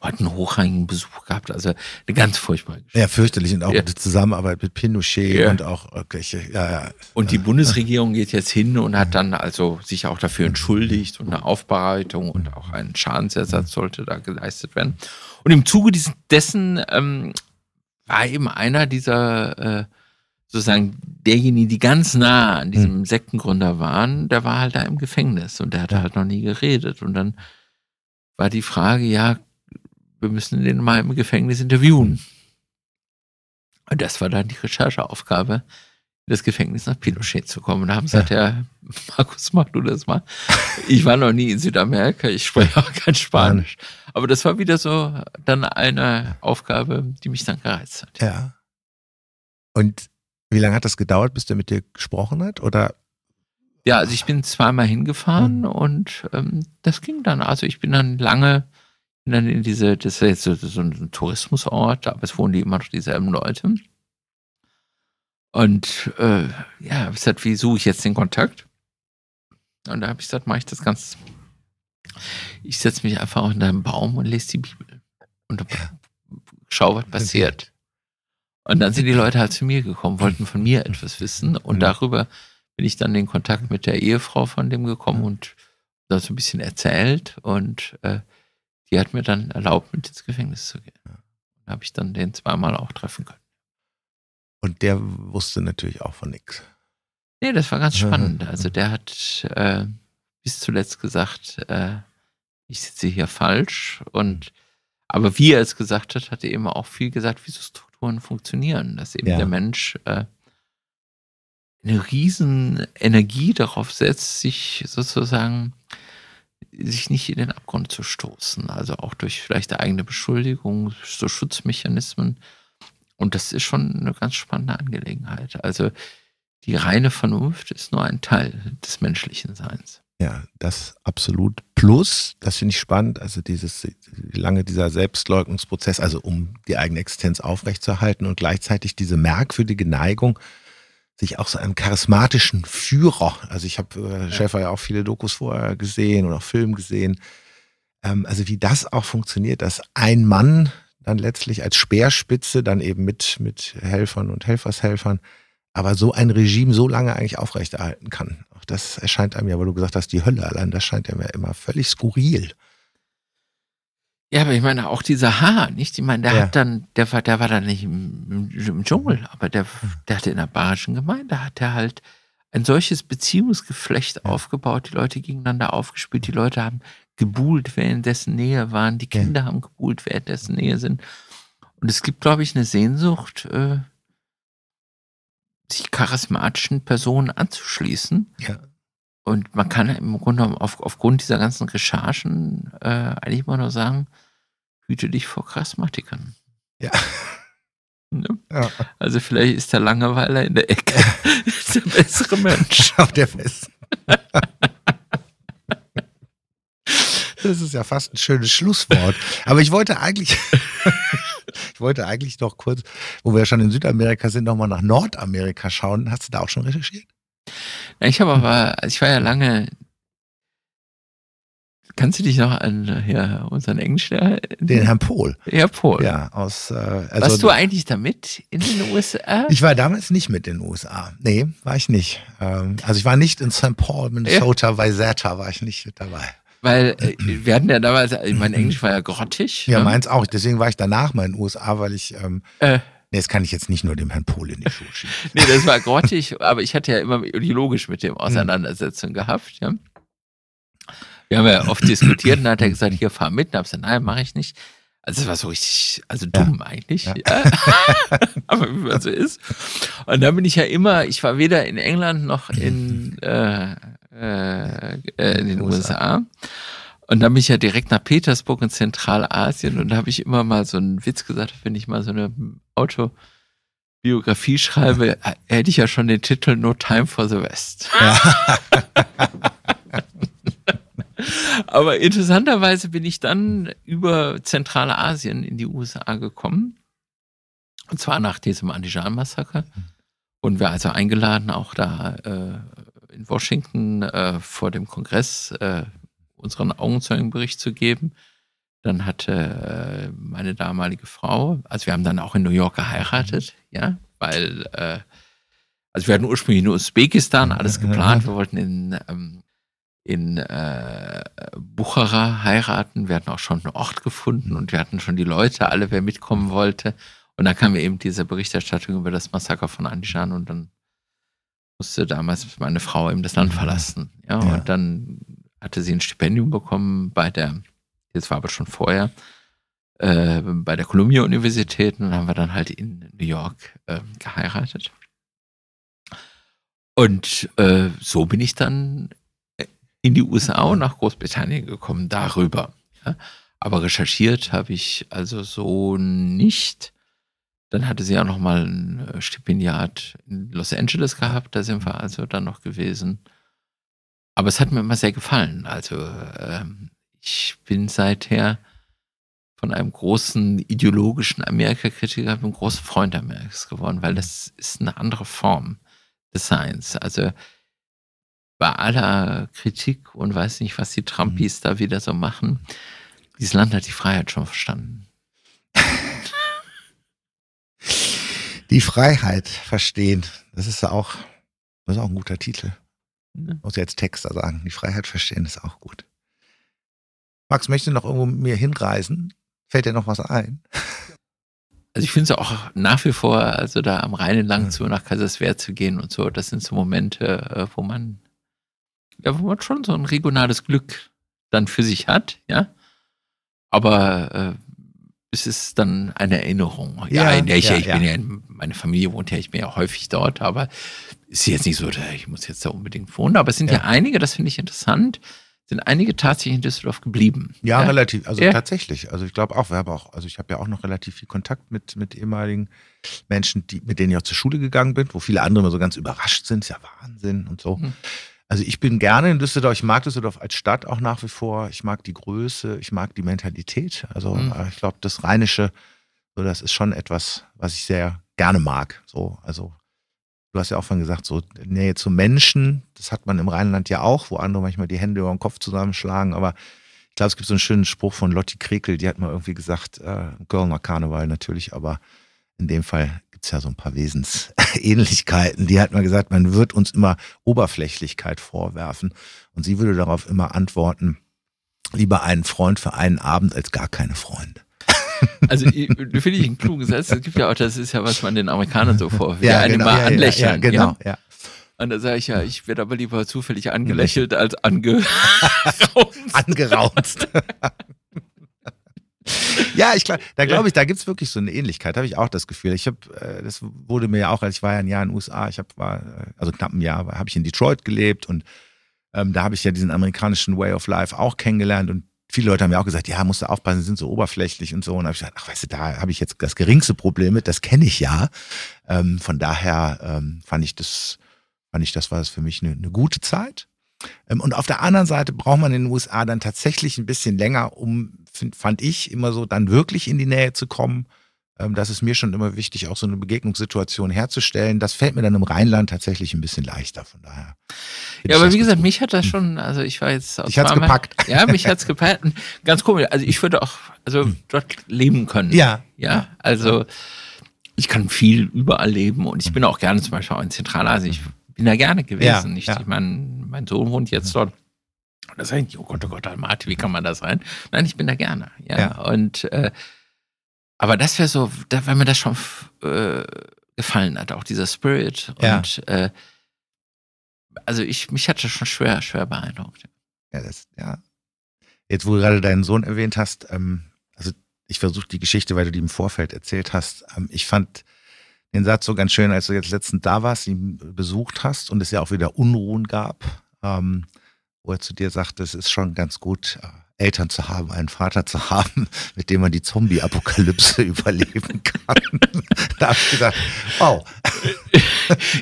Hat einen hochrangigen Besuch gehabt, also eine ganz furchtbare Geschichte. Ja, fürchterlich und auch ja. die Zusammenarbeit mit Pinochet ja. und auch irgendwelche, ja, ja. Und die Bundesregierung geht jetzt hin und hat dann also sich auch dafür entschuldigt und eine Aufbereitung und auch ein Schadensersatz sollte da geleistet werden. Und im Zuge dessen ähm, war eben einer dieser äh, sozusagen derjenigen, die ganz nah an diesem mhm. Sektengründer waren, der war halt da im Gefängnis und der hatte halt noch nie geredet. Und dann war die Frage, ja, wir müssen den mal im Gefängnis interviewen. Und das war dann die Rechercheaufgabe, in das Gefängnis nach Pinochet zu kommen. Und da haben gesagt, ja. ja, Markus, mach du das mal. Ich war noch nie in Südamerika, ich spreche auch kein Spanisch. Aber das war wieder so dann eine Aufgabe, die mich dann gereizt hat. Ja. Und wie lange hat das gedauert, bis der mit dir gesprochen hat? Oder? Ja, also ich bin zweimal hingefahren mhm. und ähm, das ging dann. Also ich bin dann lange bin dann in diese, das ist jetzt so, so ein Tourismusort, aber es wohnen die immer noch dieselben Leute. Und äh, ja, ich gesagt, wie suche ich jetzt den Kontakt? Und da habe ich gesagt, mache ich das ganz. Ich setze mich einfach unter einem Baum und lese die Bibel. Und ja. schau, was passiert. Und dann sind die Leute halt zu mir gekommen, wollten von mir etwas wissen. Und darüber bin ich dann in Kontakt mit der Ehefrau von dem gekommen und das so ein bisschen erzählt. Und äh, die hat mir dann erlaubt, mit ins Gefängnis zu gehen. Da habe ich dann den zweimal auch treffen können. Und der wusste natürlich auch von nichts. Nee, das war ganz *laughs* spannend. Also der hat äh, bis zuletzt gesagt, äh, ich sitze hier falsch. Und aber wie er es gesagt hat, hat er eben auch viel gesagt, wie so Strukturen funktionieren, dass eben ja. der Mensch äh, eine riesen Energie darauf setzt, sich sozusagen sich nicht in den Abgrund zu stoßen. Also auch durch vielleicht eigene Beschuldigung, so Schutzmechanismen. Und das ist schon eine ganz spannende Angelegenheit. Also die reine Vernunft ist nur ein Teil des menschlichen Seins. Ja, das absolut. Plus, das finde ich spannend, also dieses, lange dieser Selbstleugnungsprozess, also um die eigene Existenz aufrechtzuerhalten und gleichzeitig diese merkwürdige Neigung, sich auch so einem charismatischen Führer, also ich habe äh, ja. Schäfer ja auch viele Dokus vorher gesehen und auch Film gesehen, ähm, also wie das auch funktioniert, dass ein Mann dann letztlich als Speerspitze dann eben mit, mit Helfern und Helfershelfern aber so ein Regime so lange eigentlich aufrechterhalten kann. Auch das erscheint einem ja, weil du gesagt hast, die Hölle allein, das scheint einem ja immer völlig skurril. Ja, aber ich meine auch dieser Haar, nicht? Ich meine, der Ja. hat dann, der war, der war dann nicht im, im Dschungel, aber der, der hatte in der bayerischen Gemeinde, hat er halt ein solches Beziehungsgeflecht aufgebaut. Die Leute gegeneinander aufgespielt, die Leute haben gebuhlt, wer in dessen Nähe waren, die Ja. Kinder haben gebuhlt, wer in dessen Nähe sind. Und es gibt, glaube ich, eine Sehnsucht, äh, sich charismatischen Personen anzuschließen. Ja. Und man kann im Grunde genommen auf, aufgrund dieser ganzen Recherchen äh, eigentlich immer nur sagen, hüte dich vor Charismatikern. Ja. *laughs* Ne? ja. Also vielleicht ist der Langeweiler in der Ecke *laughs* der bessere Mensch. *laughs* Auf der Fest. Das ist ja fast ein schönes Schlusswort. Aber ich wollte eigentlich, ich wollte eigentlich noch kurz, wo wir schon in Südamerika sind, nochmal nach Nordamerika schauen. Hast du da auch schon recherchiert? Ja, ich habe aber, ich war ja lange. Kannst du dich noch an ja, unseren Englischlehrer? Den Herrn Pohl. Herr Pohl. Ja, aus. Äh, also, Warst du eigentlich damit in den USA? ich war damals nicht mit in den USA. Nee, war ich nicht. Ähm, also ich war nicht in St. Paul, Minnesota, Vizetta war ich nicht mit dabei. Weil äh, wir hatten ja damals, äh, mein Englisch war ja grottig. Ja, ne? meins auch. Deswegen war ich danach mal in den USA, weil ich. Ähm, Äh, nee, das kann ich jetzt nicht nur dem Herrn Pohl in die Schuhe schieben. *laughs* Nee, das war grottig, aber ich hatte ja immer ideologisch mit dem Auseinandersetzung gehabt. Ja. Wir haben ja oft diskutiert und dann hat er gesagt, hier fahr mit. Und hab gesagt, nein, mache ich nicht. Also es war so richtig, also dumm eigentlich. Ja. *laughs* Ja. aber wie man so ist. Und dann bin ich ja immer, ich war weder in England noch in, äh, äh, äh, in den USA. Und dann bin ich ja direkt nach Petersburg in Zentralasien und da habe ich immer mal so einen Witz gesagt, wenn ich mal so eine Autobiografie schreibe, hätte ich ja schon den Titel No Time for the West. *laughs* Aber interessanterweise bin ich dann über Zentralasien in die USA gekommen. Und zwar nach diesem Andijan-Massaker. Und wir also eingeladen, auch da äh, in Washington äh, vor dem Kongress äh, unseren Augenzeugenbericht zu geben. Dann hatte äh, meine damalige Frau, also wir haben dann auch in New York geheiratet, ja, weil, äh, also wir hatten ursprünglich in Usbekistan alles geplant. Wir wollten in, ähm, in äh, Buchara heiraten. Wir hatten auch schon einen Ort gefunden und wir hatten schon die Leute, alle, wer mitkommen wollte. Und dann kam eben diese Berichterstattung über das Massaker von Andijan und dann musste damals meine Frau eben das Land verlassen. Ja, Ja. und dann hatte sie ein Stipendium bekommen bei der, das war aber schon vorher, äh, bei der Columbia-Universität und dann haben wir dann halt in New York äh, geheiratet. Und äh, so bin ich dann in die USA und nach Großbritannien gekommen, darüber. Ja. Aber recherchiert habe ich also so nicht. Dann hatte sie auch noch mal ein äh, Stipendiat in Los Angeles gehabt, da sind wir also dann noch gewesen. Aber es hat mir immer sehr gefallen. Also ähm, ich bin seither von einem großen ideologischen Amerikakritiker einem großen Freund Amerikas geworden, weil das ist eine andere Form des Seins. Also bei aller Kritik und weiß nicht, was die Trumpis da wieder so machen, dieses Land hat die Freiheit schon verstanden. *laughs* Die Freiheit verstehen. Das ist ja auch, das ist auch ein guter Titel. Ne? Muss jetzt Texter sagen. Die Freiheit verstehen ist auch gut. Max, möchtest du noch irgendwo mit mir hinreisen? Fällt dir noch was ein? Also ich finde es auch nach wie vor, also da am Rhein entlang Ja. zu nach Kaiserswerth zu gehen und so, das sind so Momente, äh, wo man, ja, wo man schon so ein regionales Glück dann für sich hat, ja. Aber äh, es ist dann eine Erinnerung. Ja, Ja, in der ich, ja, ich bin ja, in, meine Familie wohnt ja, ich bin ja häufig dort, aber ist jetzt nicht so, ich muss jetzt da unbedingt wohnen. Aber es sind ja, einige, das finde ich interessant, sind einige tatsächlich in Düsseldorf geblieben. Ja, relativ. Also tatsächlich. Also ich glaube auch, wir haben auch, also ich habe ja auch noch relativ viel Kontakt mit, mit ehemaligen Menschen, die, mit denen ich auch zur Schule gegangen bin, wo viele andere immer so ganz überrascht sind. Ist ja Wahnsinn und so. Mhm. Also ich bin gerne in Düsseldorf. Ich mag Düsseldorf als Stadt auch nach wie vor. Ich mag die Größe, ich mag die Mentalität. Also Mhm. äh, ich glaube, das Rheinische, so, das ist schon etwas, was ich sehr gerne mag. So, also du hast ja auch vorhin gesagt, so Nähe zu Menschen, das hat man im Rheinland ja auch, wo andere manchmal die Hände über den Kopf zusammenschlagen. Aber ich glaube, es gibt so einen schönen Spruch von Lotti Krekel, die hat mal irgendwie gesagt, äh, Kölner Karneval natürlich, aber in dem Fall gibt es ja so ein paar Wesensähnlichkeiten. Die hat mal gesagt, man wird uns immer Oberflächlichkeit vorwerfen. Und sie würde darauf immer antworten, Lieber einen Freund für einen Abend als gar keine Freunde. *laughs* Also finde ich einen klugen Satz. Es gibt ja auch, das ist ja, was man den Amerikanern so vorwirft. Ja, genau, mal ja, anlächeln. Ja, genau, ja. Und da sage ich ja, ich werde aber lieber zufällig angelächelt als ange *laughs* *laughs* angeraunzt. Ja, ich glaube, da glaube ich, da gibt es wirklich so eine Ähnlichkeit, habe ich auch das Gefühl. Ich habe, äh, das wurde mir ja auch, als ich war ja ein Jahr in den USA, ich habe, war, äh, also knapp ein Jahr, habe ich in Detroit gelebt und ähm, da habe ich ja diesen amerikanischen Way of Life auch kennengelernt und viele Leute haben ja auch gesagt, ja, musst du aufpassen, sie sind so oberflächlich und so. Und da habe ich gesagt, ach, weißt du, da habe ich jetzt das geringste Problem mit, das kenne ich ja. Ähm, von daher ähm, fand ich das, fand ich, das war das für mich eine, eine gute Zeit. Ähm, und auf der anderen Seite braucht man in den USA dann tatsächlich ein bisschen länger, um, fand ich, immer so dann wirklich in die Nähe zu kommen. Ähm, das ist mir schon immer wichtig, auch so eine Begegnungssituation herzustellen. Das fällt mir dann im Rheinland tatsächlich ein bisschen leichter. Von daher. Ja, aber wie gesagt, mich hat das schon, also ich war jetzt auch. Ich hat's gepackt. Ja, mich hat's gepackt. Ganz komisch. Also ich würde auch, also hm. dort leben können. Ja. Ja, also ich kann viel überall leben und ich bin auch gerne zum Beispiel auch in Zentralasien. Ich bin da gerne gewesen. Ja, ich, ja. ich meine, mein Sohn wohnt jetzt dort. Und da sage ich, oh Gott, oh Gott, Almaty, wie kann man das sein? Nein, ich bin da gerne. Ja. ja. Und äh, aber das wäre so, da, wenn mir das schon äh, gefallen hat, auch dieser Spirit. Und äh, also ich, mich hat das schon schwer, schwer beeindruckt. Ja, das, ja. Jetzt, wo du gerade deinen Sohn erwähnt hast, ähm, also ich versuche die Geschichte, weil du die im Vorfeld erzählt hast. Ähm, ich fand den Satz so ganz schön, als du jetzt letztens da warst, ihn besucht hast und es ja auch wieder Unruhen gab, ähm, wo er zu dir sagte, es ist schon ganz gut, äh, Eltern zu haben, einen Vater zu haben, *laughs* mit dem man die Zombie-Apokalypse *laughs* überleben kann. *laughs* da habe ich gedacht, wow.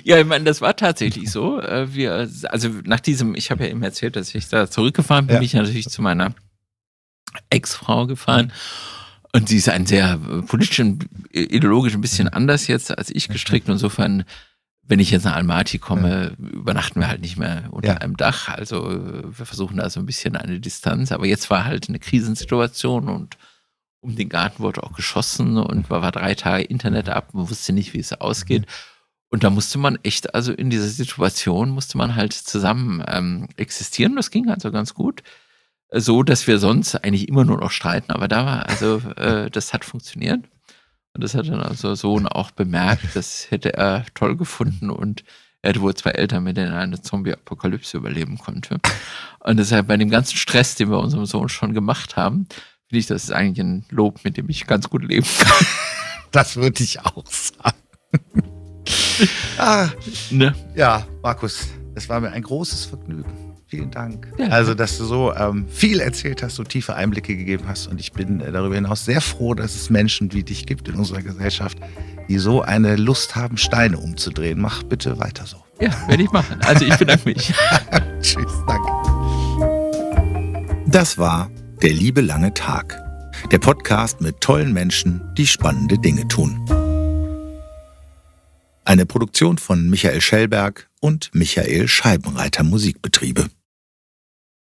ja, ich meine, das war tatsächlich so. Äh, wir, also nach diesem, ich habe ja eben erzählt, dass ich da zurückgefahren bin, ja. bin ich natürlich zu meiner Ex-Frau gefahren. Mhm und sie ist ein sehr äh, politisch und ideologisch ein bisschen anders jetzt als ich gestrickt. Insofern, wenn ich jetzt nach Almaty komme, ja. übernachten wir halt nicht mehr unter ja. einem Dach. Also wir versuchen da so ein bisschen eine Distanz. Aber jetzt war halt eine Krisensituation und um den Garten wurde auch geschossen und war, war drei Tage Internet ab. Man wusste nicht, wie es ausgeht. Und da musste man echt, also in dieser Situation musste man halt zusammen ähm, existieren. Das ging also ganz gut so, dass wir sonst eigentlich immer nur noch streiten. Aber da war, also, *laughs* äh, das hat funktioniert. Und das hat dann also Sohn auch bemerkt. Das hätte er toll gefunden und er hätte wohl zwei Eltern, mit denen er eine Zombie-Apokalypse überleben konnte. Und deshalb bei dem ganzen Stress, den wir unserem Sohn schon gemacht haben, finde ich, das ist eigentlich ein Lob, mit dem ich ganz gut leben kann. Das würde ich auch sagen. *laughs* ah, ne? Ja, Markus, es war mir ein großes Vergnügen. Vielen Dank. Ja. Also, dass du so ähm, viel erzählt hast, so tiefe Einblicke gegeben hast. Und ich bin äh, darüber hinaus sehr froh, dass es Menschen wie dich gibt in unserer Gesellschaft, die so eine Lust haben, Steine umzudrehen. Mach bitte weiter so. Ja, werde ich machen. Also, ich bedanke mich. *laughs* Tschüss, danke. Das war Der liebe lange Tag. Der Podcast mit tollen Menschen, die spannende Dinge tun. Eine Produktion von Michael Schellberg und Michael Scheibenreiter Musikbetriebe.